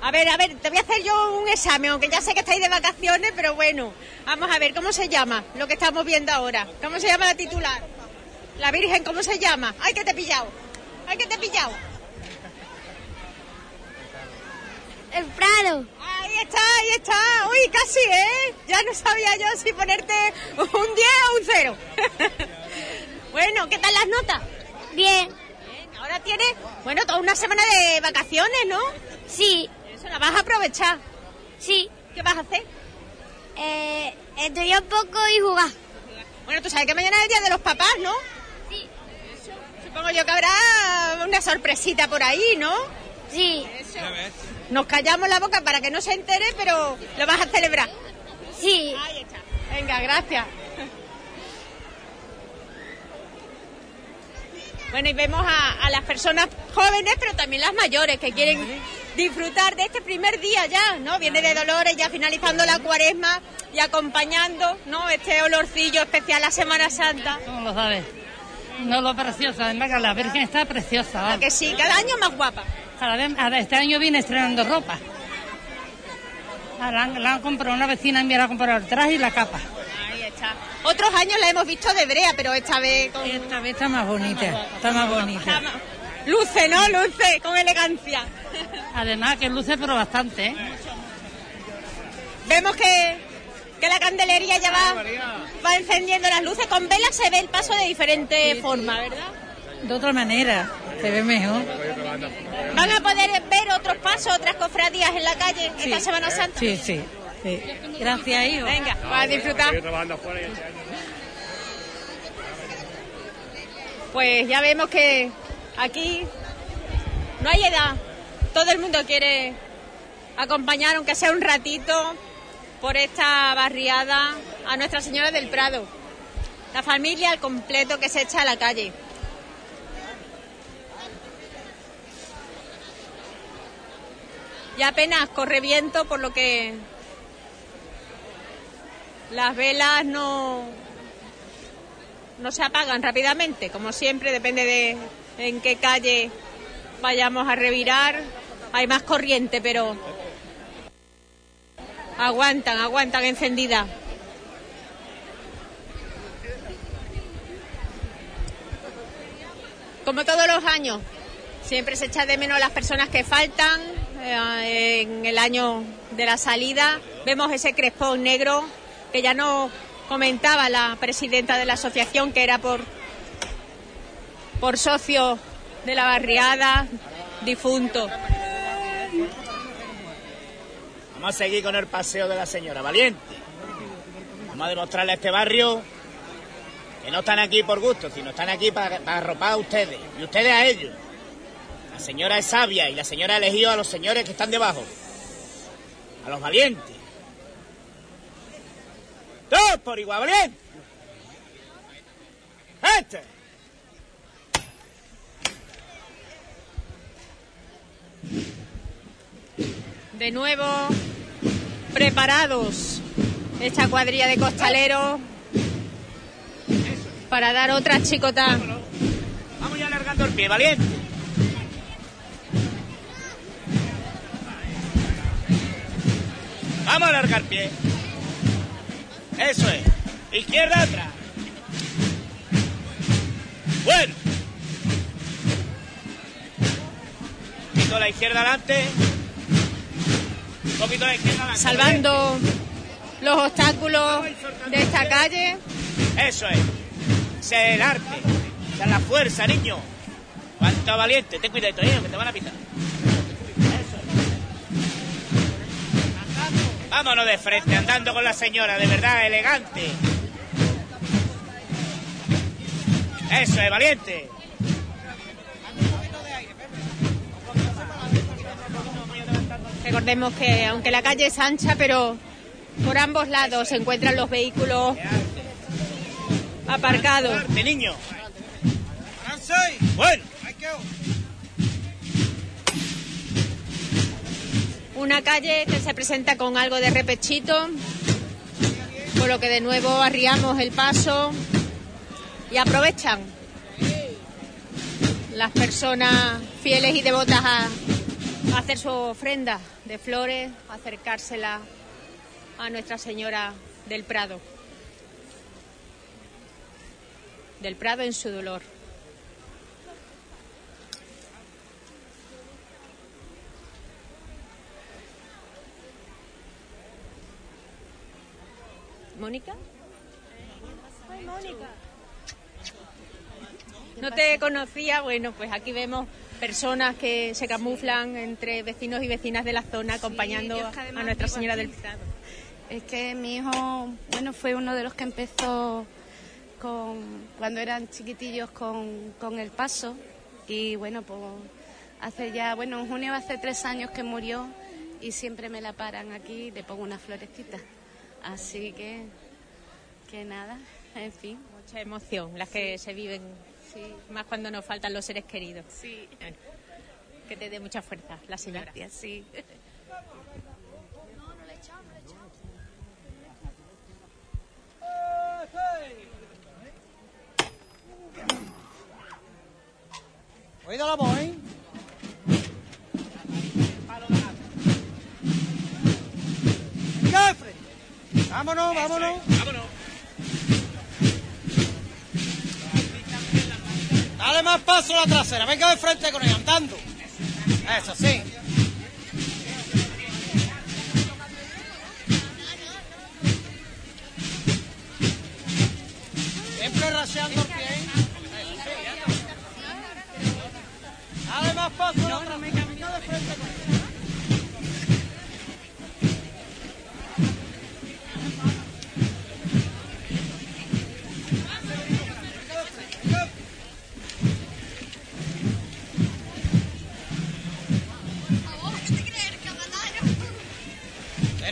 A ver, a ver, te voy a hacer yo un examen, aunque ya sé que estáis de vacaciones, pero bueno. Vamos a ver, ¿cómo se llama lo que estamos viendo ahora? ¿Cómo se llama la titular? La Virgen, ¿cómo se llama? ¡Ay, que te he pillado! ¡Ay, que te he pillado! El Prado. Ahí está, ahí está. Uy, casi, ¿eh? Ya no sabía yo si ponerte un 10 o un 0. bueno, ¿qué tal las notas? Bien. Ahora tienes, bueno, toda una semana de vacaciones, ¿no? Sí. Eso la vas a aprovechar. Sí. ¿Qué vas a hacer? Eh, estudiar un poco y jugar. Bueno, tú sabes que mañana es el día de los papás, ¿no? Sí. Supongo yo que habrá una sorpresita por ahí, ¿no? Sí. Nos callamos la boca para que no se entere, pero lo vas a celebrar. Sí. Ahí está. Venga, gracias. Bueno, y vemos a, a las personas jóvenes, pero también las mayores, que quieren disfrutar de este primer día ya, ¿no? Viene de Dolores, ya finalizando la cuaresma y acompañando, ¿no? Este olorcillo especial a Semana Santa. ¿Cómo lo sabes? No lo preciosa, además que la Virgen está preciosa. ¿A que sí? Cada año más guapa. Cada vez, este año viene estrenando ropa. La han, la han comprado una vecina la ha comprado el traje y la capa. Ahí está. Otros años la hemos visto de brea, pero esta vez con... Esta vez está más bonita, está más bonita. Luce, ¿no? Luce, con elegancia. Además que luce pero bastante, ¿eh? Vemos que, que la candelería ya va, va encendiendo las luces. Con velas se ve el paso de diferente forma, ¿verdad? De otra manera, se ve mejor. ¿Van a poder ver otros pasos, otras cofradías en la calle esta Semana Santa? Sí, sí. sí. Gracias, hijo. Venga, para disfrutar. Pues ya vemos que aquí no hay edad. Todo el mundo quiere acompañar, aunque sea un ratito, por esta barriada a Nuestra Señora del Prado. La familia al completo que se echa a la calle. Y apenas corre viento, por lo que las velas no, no se apagan rápidamente, como siempre, depende de en qué calle vayamos a revirar. Hay más corriente, pero aguantan, aguantan encendida. Como todos los años, siempre se echa de menos las personas que faltan. Eh, en el año de la salida vemos ese crespón negro que ya no comentaba la presidenta de la asociación que era por por socio de la barriada difunto. Vamos a seguir con el paseo de la señora Valiente. Vamos a demostrarle a este barrio que no están aquí por gusto, sino están aquí para, para arropar a ustedes y ustedes a ellos. La señora es sabia y la señora ha elegido a los señores que están debajo, a los valientes. Todos por igual, valiente. Este. De nuevo preparados esta cuadrilla de costaleros para dar otra chicota. Vamos ya alargando el pie, valiente. Vamos a alargar pie. Eso es. Izquierda atrás. Bueno. Un poquito la izquierda adelante. Un poquito la izquierda adelante. Salvando los obstáculos de esta calle. Eso es. Ese es el arte. Esa es la fuerza, niño. Cuánto valiente. Ten cuidado, niño, que te van a pitar. Vámonos de frente, andando con la señora, de verdad, elegante. Eso es, valiente. Recordemos que aunque la calle es ancha, pero por ambos lados se encuentran los vehículos aparcados. De niño. Bueno. Una calle que se presenta con algo de repechito, por lo que de nuevo arriamos el paso y aprovechan las personas fieles y devotas a, hacer su ofrenda de flores, acercársela a Nuestra Señora del Prado. Del Prado en su dolor. ¿Mónica? Ay, Mónica. No te conocía, bueno, pues aquí vemos personas que se camuflan entre vecinos y vecinas de la zona acompañando yo es que a Nuestra Señora del Prado. Es que mi hijo, bueno, fue uno de los que empezó con, cuando eran chiquitillos con, con el paso y bueno, pues hace ya, bueno, en junio hace tres años que murió y siempre me la paran aquí y le pongo una florecita. Así que, que nada, en fin. Mucha emoción, las que se viven, más cuando nos faltan los seres queridos. Sí. Bueno, que te dé mucha fuerza, la señora. Gracias, sí. Oído la voz, ¿eh? Efre. Vámonos, vámonos. Vámonos. Dale más paso a la trasera. Venga de frente con ella, andando. Eso, sí. Siempre raseando el pie. Dale más paso. No, no me camino de frente. Derecho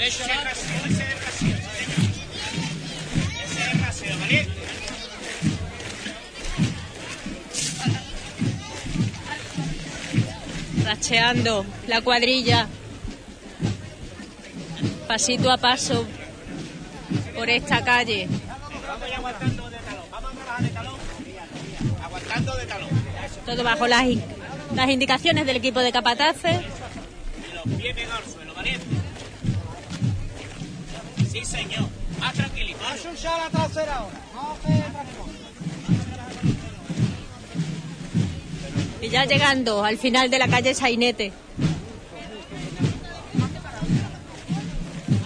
ese es raseo, ese es raseo. Ese es raseo, valiente. racheando la cuadrilla, pasito a paso por esta calle. Vamos ya aguantando de talón. Vamos a trabajar de talón. Aguantando de talón. Todo bajo las, in- las indicaciones del equipo de capataces. Los pies suelo, valiente. Señor. Más tranquilito. Asusa la trasera ahora. No te. Y ya llegando al final de la calle Sainete.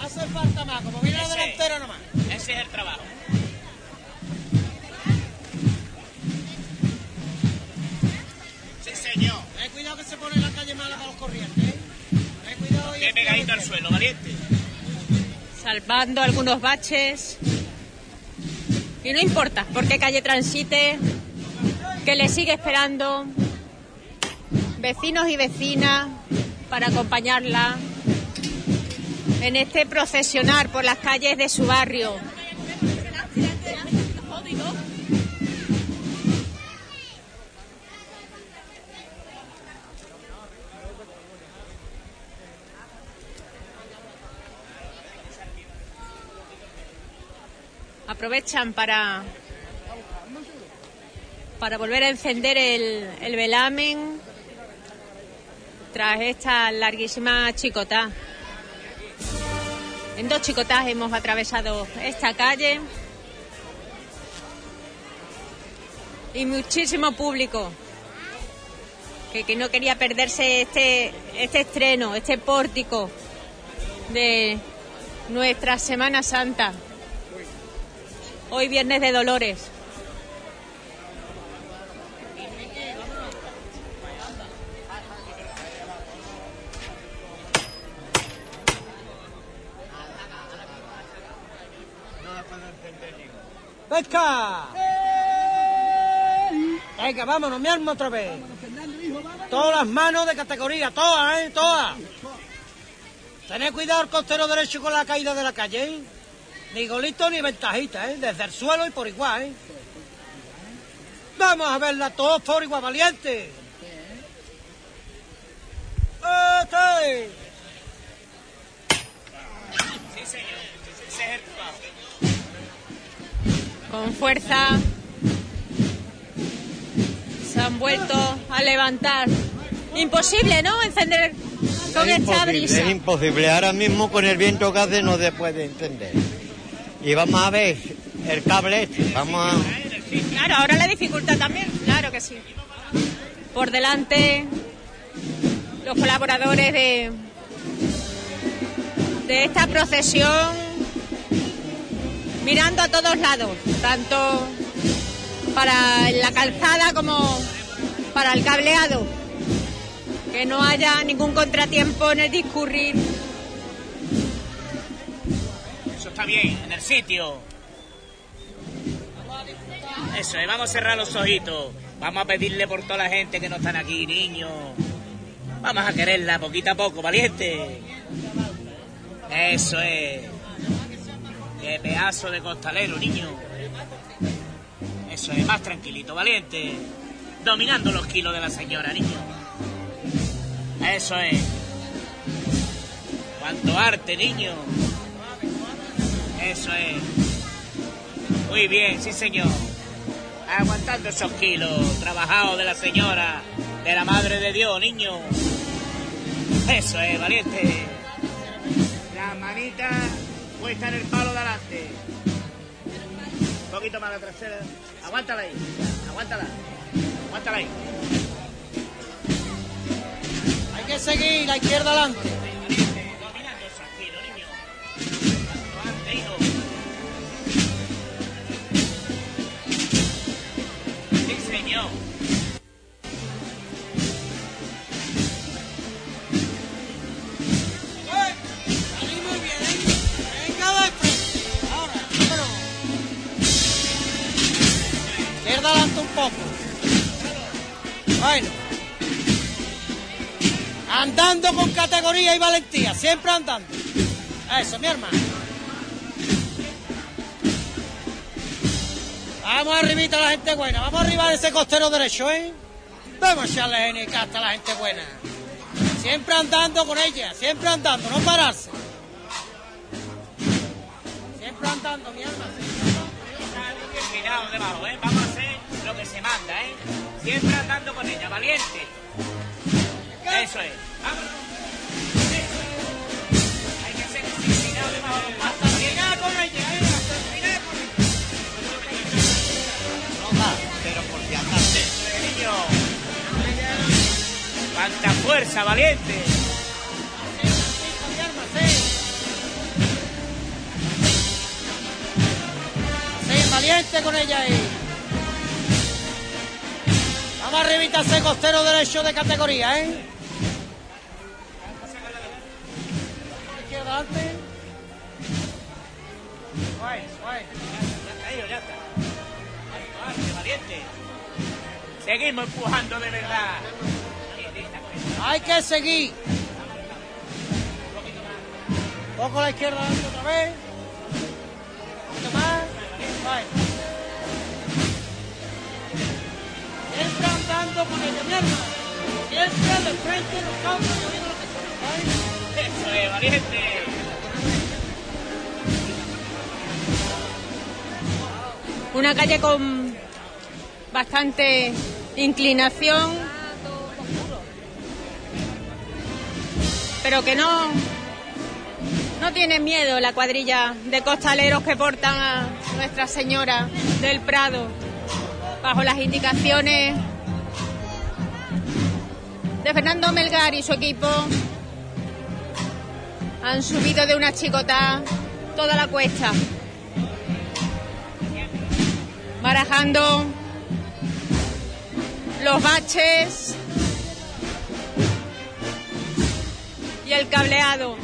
Hace falta más, como viene la Ese. delantera nomás. Ese es el trabajo. Sí, señor. Ten cuidado que se pone en la calle mala para los corrientes. ¿eh? Ten cuidado y Pie pegadito al suelo, valiente. Salvando algunos baches. Y no importa por qué calle transite, que le sigue esperando vecinos y vecinas para acompañarla en este procesionar por las calles de su barrio. Aprovechan para para volver a encender el, el velamen tras esta larguísima chicotá. En dos chicotás hemos atravesado esta calle y muchísimo público que, que no quería perderse este, este estreno, este pórtico de nuestra Semana Santa. Hoy viernes de Dolores. ¡Pesca! Venga, vámonos, mi arma otra vez. Todas las manos de categoría, todas, ¿eh? Todas. Tened cuidado el costero derecho con la caída de la calle, ¿eh? Ni golito ni ventajita, ¿eh? Desde el suelo y por igual, ¿eh? Vamos a verla todos por igual, valiente. ¡Este! Sí, señor. Ese es el trabajo. con fuerza. Se han vuelto a levantar. Imposible, ¿no? Encender con es esta imposible, brisa. es imposible. Ahora mismo con el viento que hace no se puede entender. Y vamos a ver el cable este. Vamos a... Claro, ahora la dificultad también, claro que sí. Por delante, los colaboradores de, de esta procesión, mirando a todos lados, tanto para la calzada como para el cableado. Que no haya ningún contratiempo en el discurrir. Bien, en el sitio. Eso es, vamos a cerrar los ojitos. Vamos a pedirle por toda la gente que no están aquí, niños. Vamos a quererla poquito a poco, valiente. Eso es. Qué pedazo de costalero, niño. Eso es, más tranquilito, valiente. Dominando los kilos de la señora, niño. Eso es. Cuánto arte, niño. Eso es. Muy bien, sí, señor. Aguantando esos kilos, trabajados de la señora, de la madre de Dios, niño. Eso es, valiente. La manita puesta en el palo de adelante. Un poquito más la trasera. Aguántala ahí. Aguántala. Aguántala ahí. Hay que seguir, la izquierda adelante. yo. ¿eh? adelante un poco. Bueno. Andando con categoría y valentía, siempre andando. Eso, mi hermano. Vamos arribita a la gente buena, vamos arriba de ese costero derecho, ¿eh? Vamos a echarle en casta a la gente buena. Siempre andando con ella, siempre andando, no pararse. Siempre andando, mi alma. Cuidado debajo, ¿eh? Vamos a hacer lo que se manda, ¿eh? Siempre andando con ella, valiente. Eso es. Vámonos. Hay que ser disciplinado debajo. Hasta el final con ella, ¿eh? Cuánta fuerza, valiente. Sí, valiente con ella ahí. Vamos arribita a ese costero derecho de categoría, ¿eh? Izquierda adelante. Guay, guay. Ya está ya está. Valiente. Seguimos empujando de verdad. Hay que seguir. Poco a la izquierda otra vez. Un poquito más. Vale. Siempre andando con ella, mi hermano. Siempre de frente en los campos, yo viendo lo que se Eso es, valiente. Una calle con bastante inclinación, pero que no, no tiene miedo la cuadrilla de costaleros que portan a Nuestra Señora del Prado bajo las indicaciones de Fernando Melgar y su equipo. Han subido de una chicota toda la cuesta, barajando los baches y el cableado.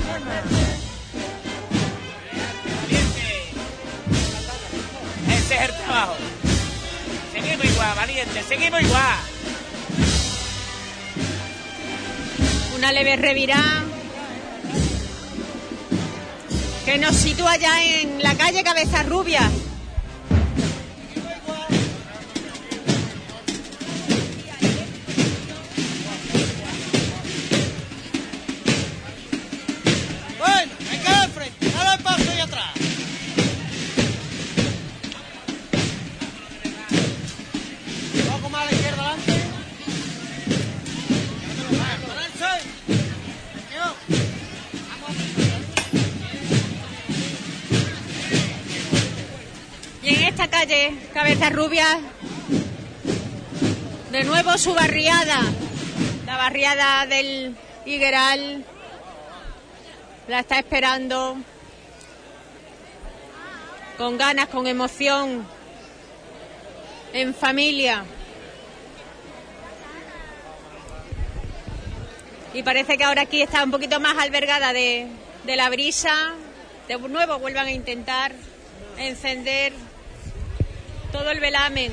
Ese es el trabajo. Seguimos igual, valiente, seguimos igual. Una leve revirá que nos sitúa ya en la calle Cabeza Rubia. Calle Cabeza Rubia, de nuevo su barriada, la barriada del Higueral, la está esperando con ganas, con emoción, en familia. Y parece que ahora aquí está un poquito más albergada de, de la brisa. De nuevo vuelvan a intentar encender todo el velamen.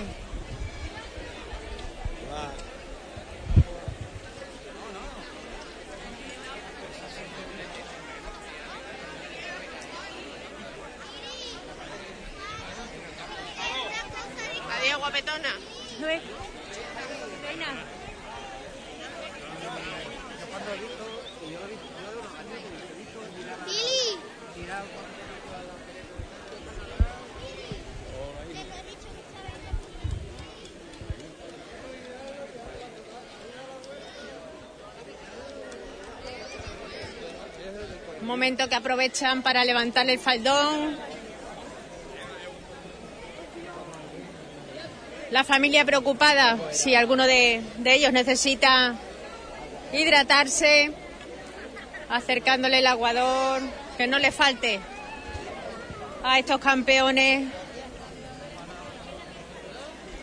Adiós, guapetona. Un momento que aprovechan para levantar el faldón. La familia preocupada si alguno de, de ellos necesita hidratarse, acercándole el aguador, que no le falte a estos campeones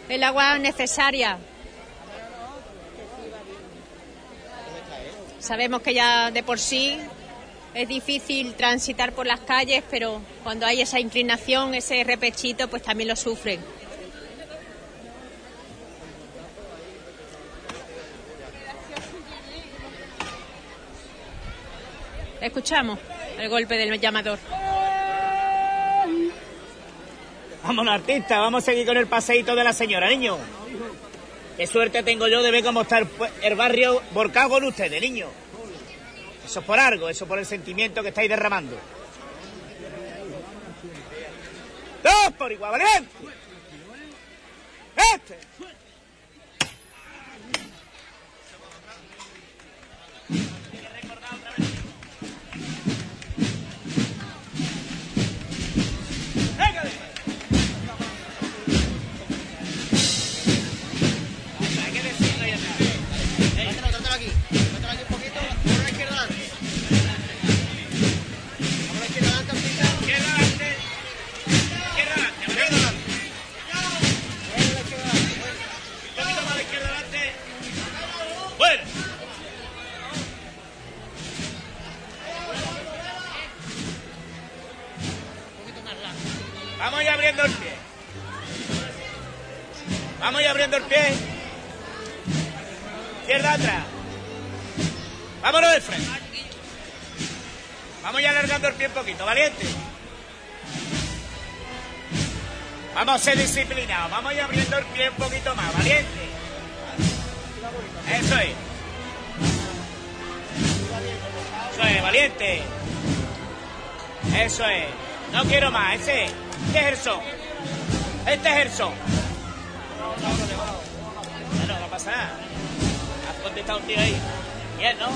el agua necesaria. Sabemos que ya de por sí es difícil transitar por las calles, pero cuando hay esa inclinación, ese repechito, pues también lo sufren. Escuchamos el golpe del llamador. Vámonos, artista, vamos a seguir con el paseíto de la señora, niño. Qué suerte tengo yo de ver cómo está el, barrio borcado con ustedes, niño. Eso es por algo, eso por el sentimiento que estáis derramando. Dos por igual, valiente. Este. Vamos ya abriendo el pie. Vamos ya abriendo el pie. Izquierda atrás. Vámonos de frente. Vamos ya alargando el pie un poquito, valiente. Vamos a ser disciplinados. Vamos ya abriendo el pie un poquito más, valiente. Eso es. Eso es, valiente. Eso es. No quiero más, ese Este es el son. Este es el son. Bueno, no pasa nada. Has contestado un tío ahí. Bien, ¿no?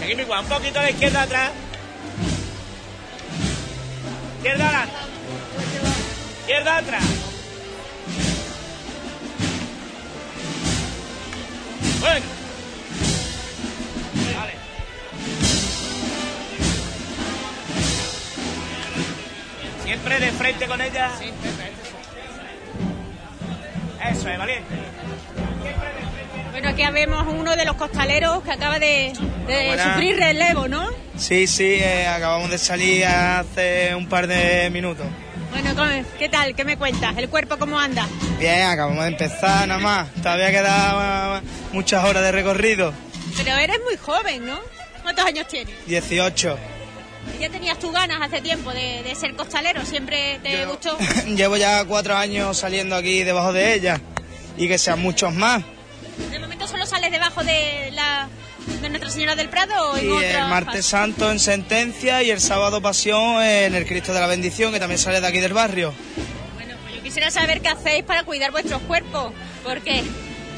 Seguimos igual, un poquito a la izquierda atrás. Izquierda adelante. Izquierda atrás. Bueno. Siempre de frente con ella. Eso es, valiente. Bueno, aquí vemos uno de los costaleros que acaba de, de sufrir relevo, ¿no? Sí, sí, eh, acabamos de salir hace un par de minutos. Bueno, ¿cómo- ¿qué tal? ¿Qué me cuentas? ¿El cuerpo cómo anda? Bien, acabamos de empezar nada más. Todavía quedan muchas horas de recorrido. Pero eres muy joven, ¿no? ¿Cuántos años tienes? 18. ¿Ya tenías tú ganas hace tiempo de, de ser costalero? ¿Siempre te gustó? Llevo ya cuatro años saliendo aquí debajo de ella. Y que sean muchos más. ¿De momento solo sales debajo de la de Nuestra Señora del Prado o Y el martes santo en sentencia y el sábado pasión en el Cristo de la Bendición, que también sale de aquí del barrio. Yo quisiera saber qué hacéis para cuidar vuestros cuerpos, porque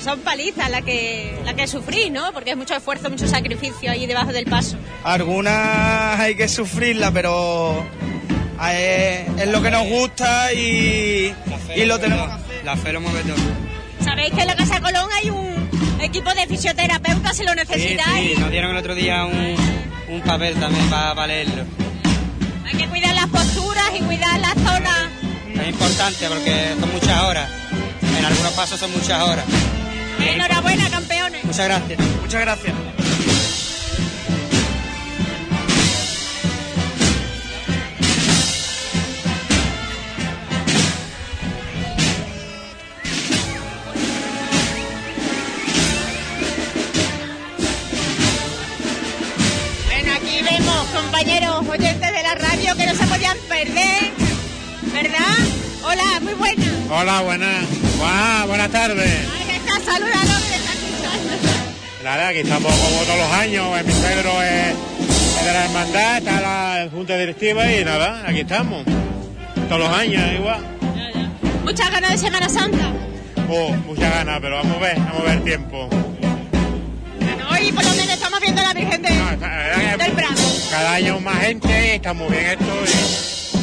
son palizas las que, la que sufrís, ¿no? Porque es mucho esfuerzo, mucho sacrificio ahí debajo del paso. Algunas hay que sufrirla, pero eh, es lo que nos gusta y, y lo tenemos que hacer. La fe lo mueve todo. Sabéis que en la Casa Colón hay un equipo de fisioterapeutas si lo necesitáis. sí, nos dieron el otro día un, un papel también para leerlo. Hay que cuidar las posturas y cuidar la zona. Es importante porque son muchas horas. En algunos pasos son muchas horas. Enhorabuena, campeones. Muchas gracias. Muchas gracias. Bueno, aquí vemos compañeros oyentes de la radio que no se podían perder, ¿verdad? Hola, muy buena. Hola, buenas. Guau, buenas tardes. Saluda a los que está escuchando. Nada, aquí estamos como todos los años. Mi suegro es, es de la hermandad, está la junta directiva y nada, aquí estamos. Todos los años, igual. Muchas ganas de Semana Santa. Oh, muchas ganas, pero vamos a ver, vamos a ver el tiempo. Bueno, hoy por lo menos estamos viendo a la Virgen de, del Prado. Cada año más gente y está muy bien esto.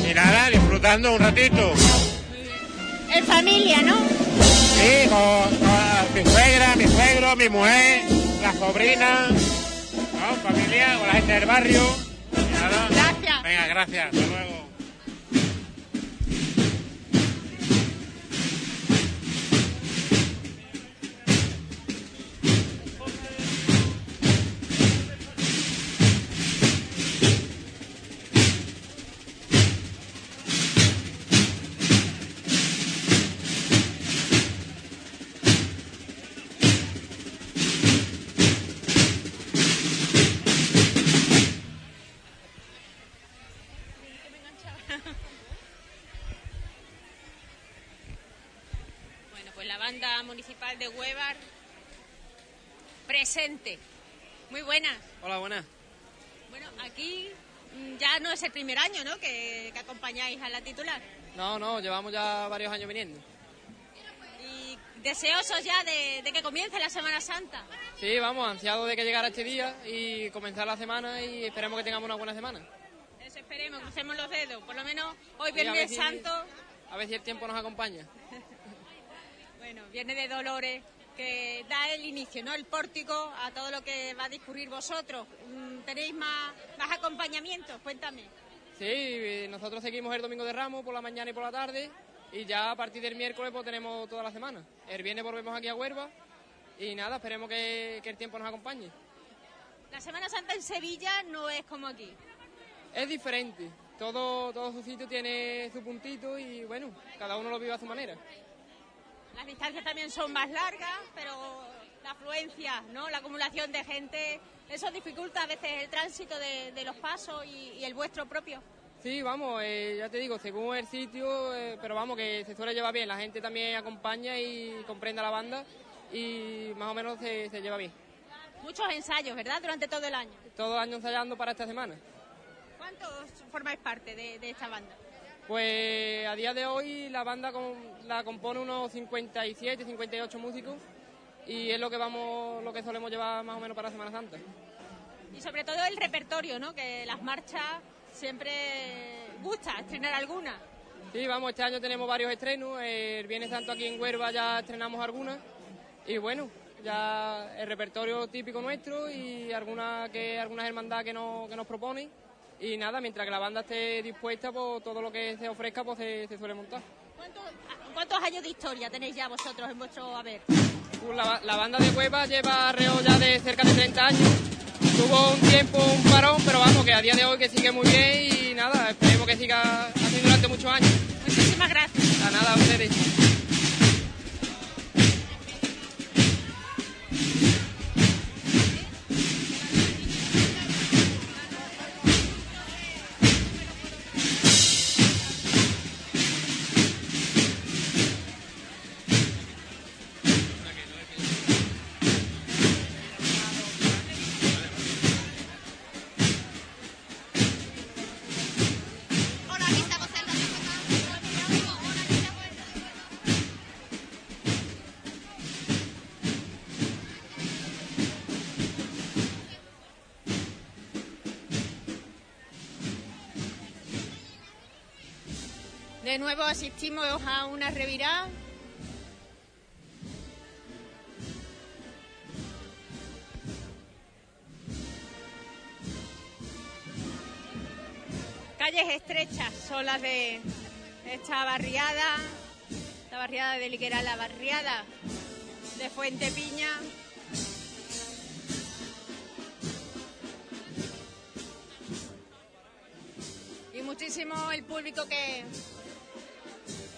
Y, y nada, disfrutando un ratito. En familia, ¿no? Sí, con, con mi suegra, mi suegro, mi mujer, las sobrinas, ¿no? familia, con la gente del barrio. Gracias. Venga, gracias. Hasta luego. Municipal de Huevar. Presente. Muy buenas. Hola, buenas. Bueno, aquí mm, ya no es el primer año, ¿no? Que, que acompañáis a la titular. No, no, llevamos ya varios años viniendo. Y deseosos ya de, de que comience la Semana Santa. Sí, vamos, ansiados de que llegara este día y comenzar la semana y esperemos que tengamos una buena semana. Eso esperemos, crucemos los dedos. Por lo menos hoy Sí, a ver Viernes Santo, A ver si el tiempo nos acompaña. Bueno, Viernes de Dolores, que da el inicio, ¿no? El pórtico a todo lo que va a discurrir vosotros. Mm, ¿Tenéis más, más acompañamientos? Cuéntame. Sí, nosotros seguimos el domingo de Ramos por la mañana y por la tarde y ya a partir del miércoles pues tenemos toda la semana. El viernes volvemos aquí a Huelva y nada, esperemos que, que el tiempo nos acompañe. La Semana Santa en Sevilla no es como aquí. Es diferente, todo, todo su sitio tiene su puntito y bueno, cada uno lo vive a su manera. Las distancias también son más largas, pero la afluencia, ¿no? La acumulación de gente, eso dificulta a veces el tránsito de, de los pasos y, y el vuestro propio. Sí, vamos, eh, ya te digo, según el sitio, eh, pero vamos, que se suele llevar bien, la gente también acompaña y comprende a la banda y más o menos se, se lleva bien. Muchos ensayos, ¿verdad? Durante todo el año. Todo el año ensayando para esta semana. ¿Cuántos formáis parte de, de esta banda? Pues a día de hoy la banda la compone unos 57, 58 músicos y es lo que vamos, lo que solemos llevar más o menos para Semana Santa. Y sobre todo el repertorio, ¿no? Que las marchas siempre gusta estrenar alguna. Sí, vamos, este año tenemos varios estrenos, el Viernes Santo aquí en Huelva ya estrenamos algunas y bueno, ya el repertorio típico nuestro y alguna que algunas hermandades que, nos- que nos proponen y nada, mientras que la banda esté dispuesta, pues todo lo que se ofrezca pues se, se suele montar. ¿Cuántos, cuántos años de historia tenéis ya vosotros en vuestro haber? Pues La, la banda de Huelva lleva alrededor ya de cerca de 30 años. Tuvo un tiempo, un parón, pero vamos, que a día de hoy que sigue muy bien y nada, esperemos que siga así durante muchos años. Muchísimas gracias. A nada, a ustedes. Nuevo asistimos a una revirada. Calles estrechas son las de esta barriada, la barriada de Liguera, la barriada de Fuente Piña. Y muchísimo el público que,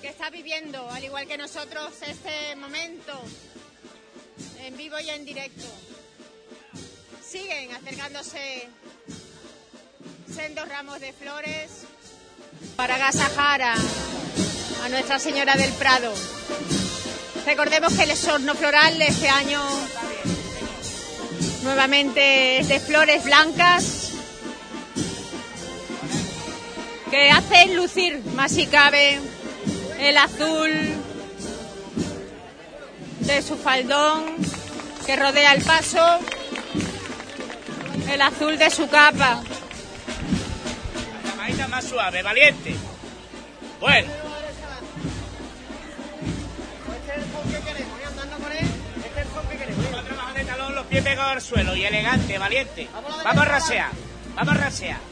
que está viviendo, al igual que nosotros, este momento en vivo y en directo. Siguen acercándose sendos ramos de flores para agasajar a, Nuestra Señora del Prado. Recordemos que el sorno floral de este año nuevamente es de flores blancas que hacen lucir más si cabe el azul de su faldón que rodea el paso, el azul de su capa. La camadita más suave, valiente. Bueno. Vamos a trabajar de talón, los pies pegados al suelo y elegante, valiente. Vamos a rasear, vamos a rasear.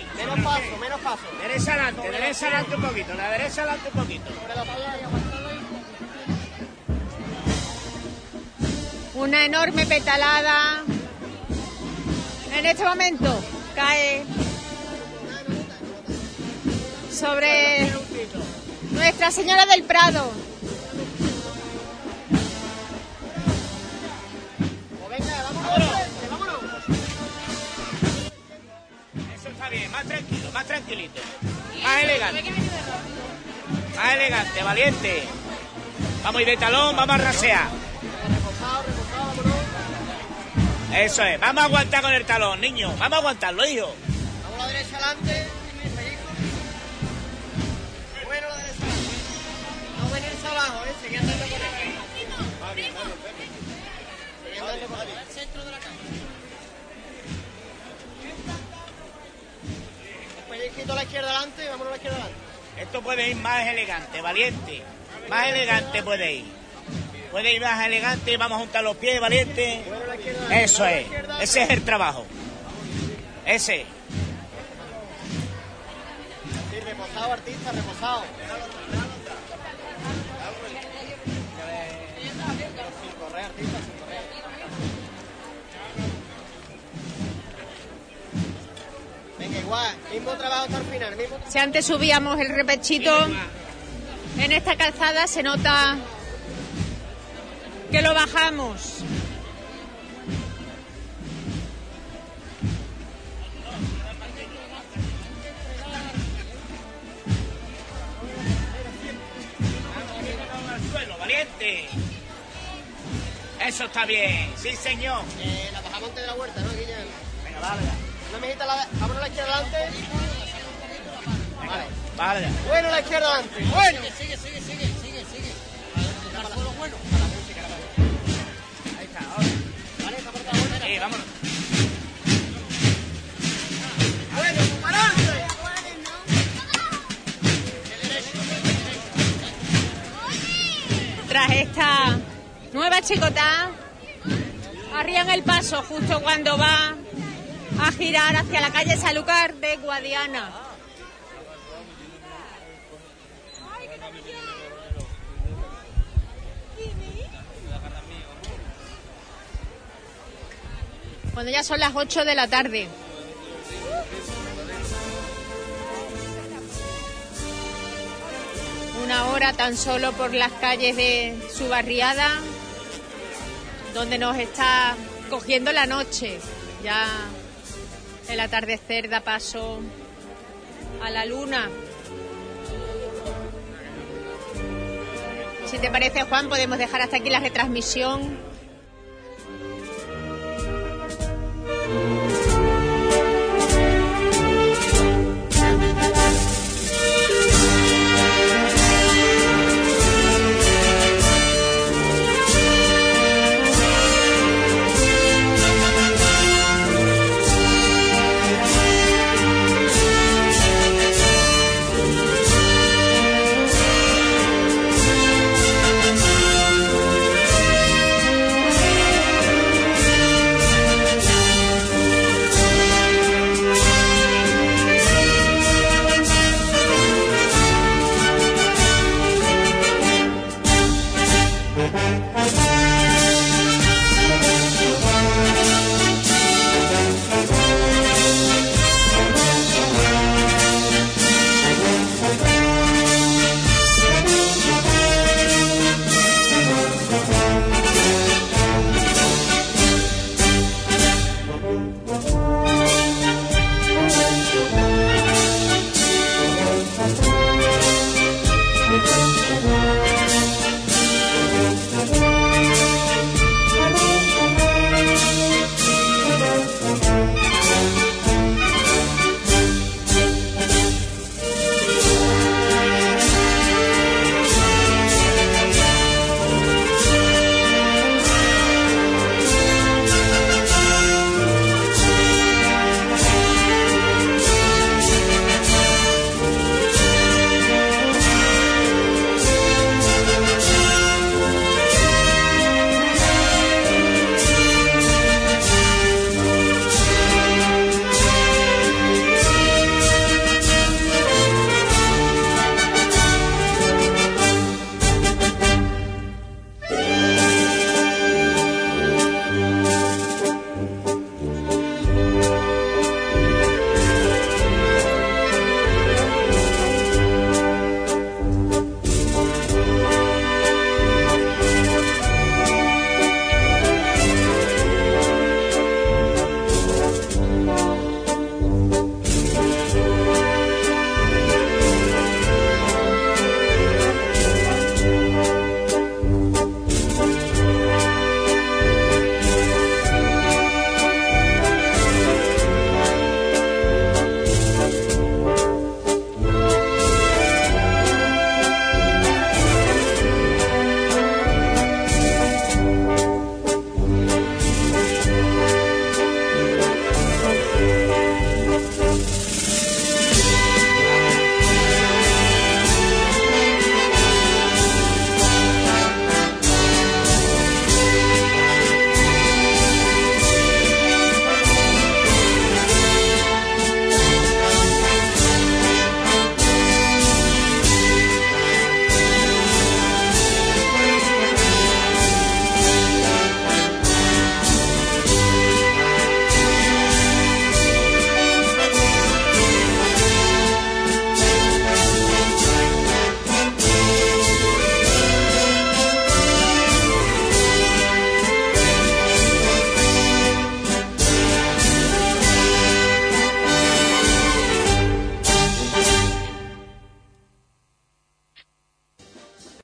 Tranquilo. Menos paso, menos paso. Derecha adelante, derecha adelante un poquito, la derecha adelante un poquito. Una enorme petalada. En este momento cae sobre Nuestra Señora del Prado. Está bien, más tranquilo, más tranquilito. Más elegante. Más elegante, valiente. Vamos a ir de talón, vamos a rasear. Eso es, vamos a aguantar con el talón, niño. Vamos a aguantarlo, hijo. Vamos a la derecha adelante. Bueno, la derecha adelante. ¿eh? Un pellizquito a la izquierda adelante, vámonos a la izquierda adelante. Esto puede ir más elegante, valiente. Más elegante puede ir. Puede ir más elegante, vamos a juntar los pies, valiente. Eso es. Ese es el trabajo. Ese. Sí, reposado, artista, reposado. Igual, mismo trabajo hasta el final, mismo Si antes subíamos el repechito, en esta calzada se nota que lo bajamos. valiente. Eso está bien, sí señor. Eh, la bajamos antes de la huerta, ¿no, Guillermo? Venga, vale. Una mijita, la, vámonos a la izquierda adelante. Vale. Vale. Bueno, la izquierda adelante. Bueno. Sigue, sigue, sigue, sigue, sigue. Suelo bueno. Ahí está, ahora. Vale, esta parte buena. Sí, vámonos. Bueno, para. Tras esta nueva chicota, arrían el paso justo cuando va a girar hacia la calle Sanlúcar de Guadiana. Cuando ya son las 8 de la tarde. Una hora tan solo por las calles de su barriada, donde nos está cogiendo la noche. Ya el atardecer da paso a la luna. Si te parece, Juan, podemos dejar hasta aquí la retransmisión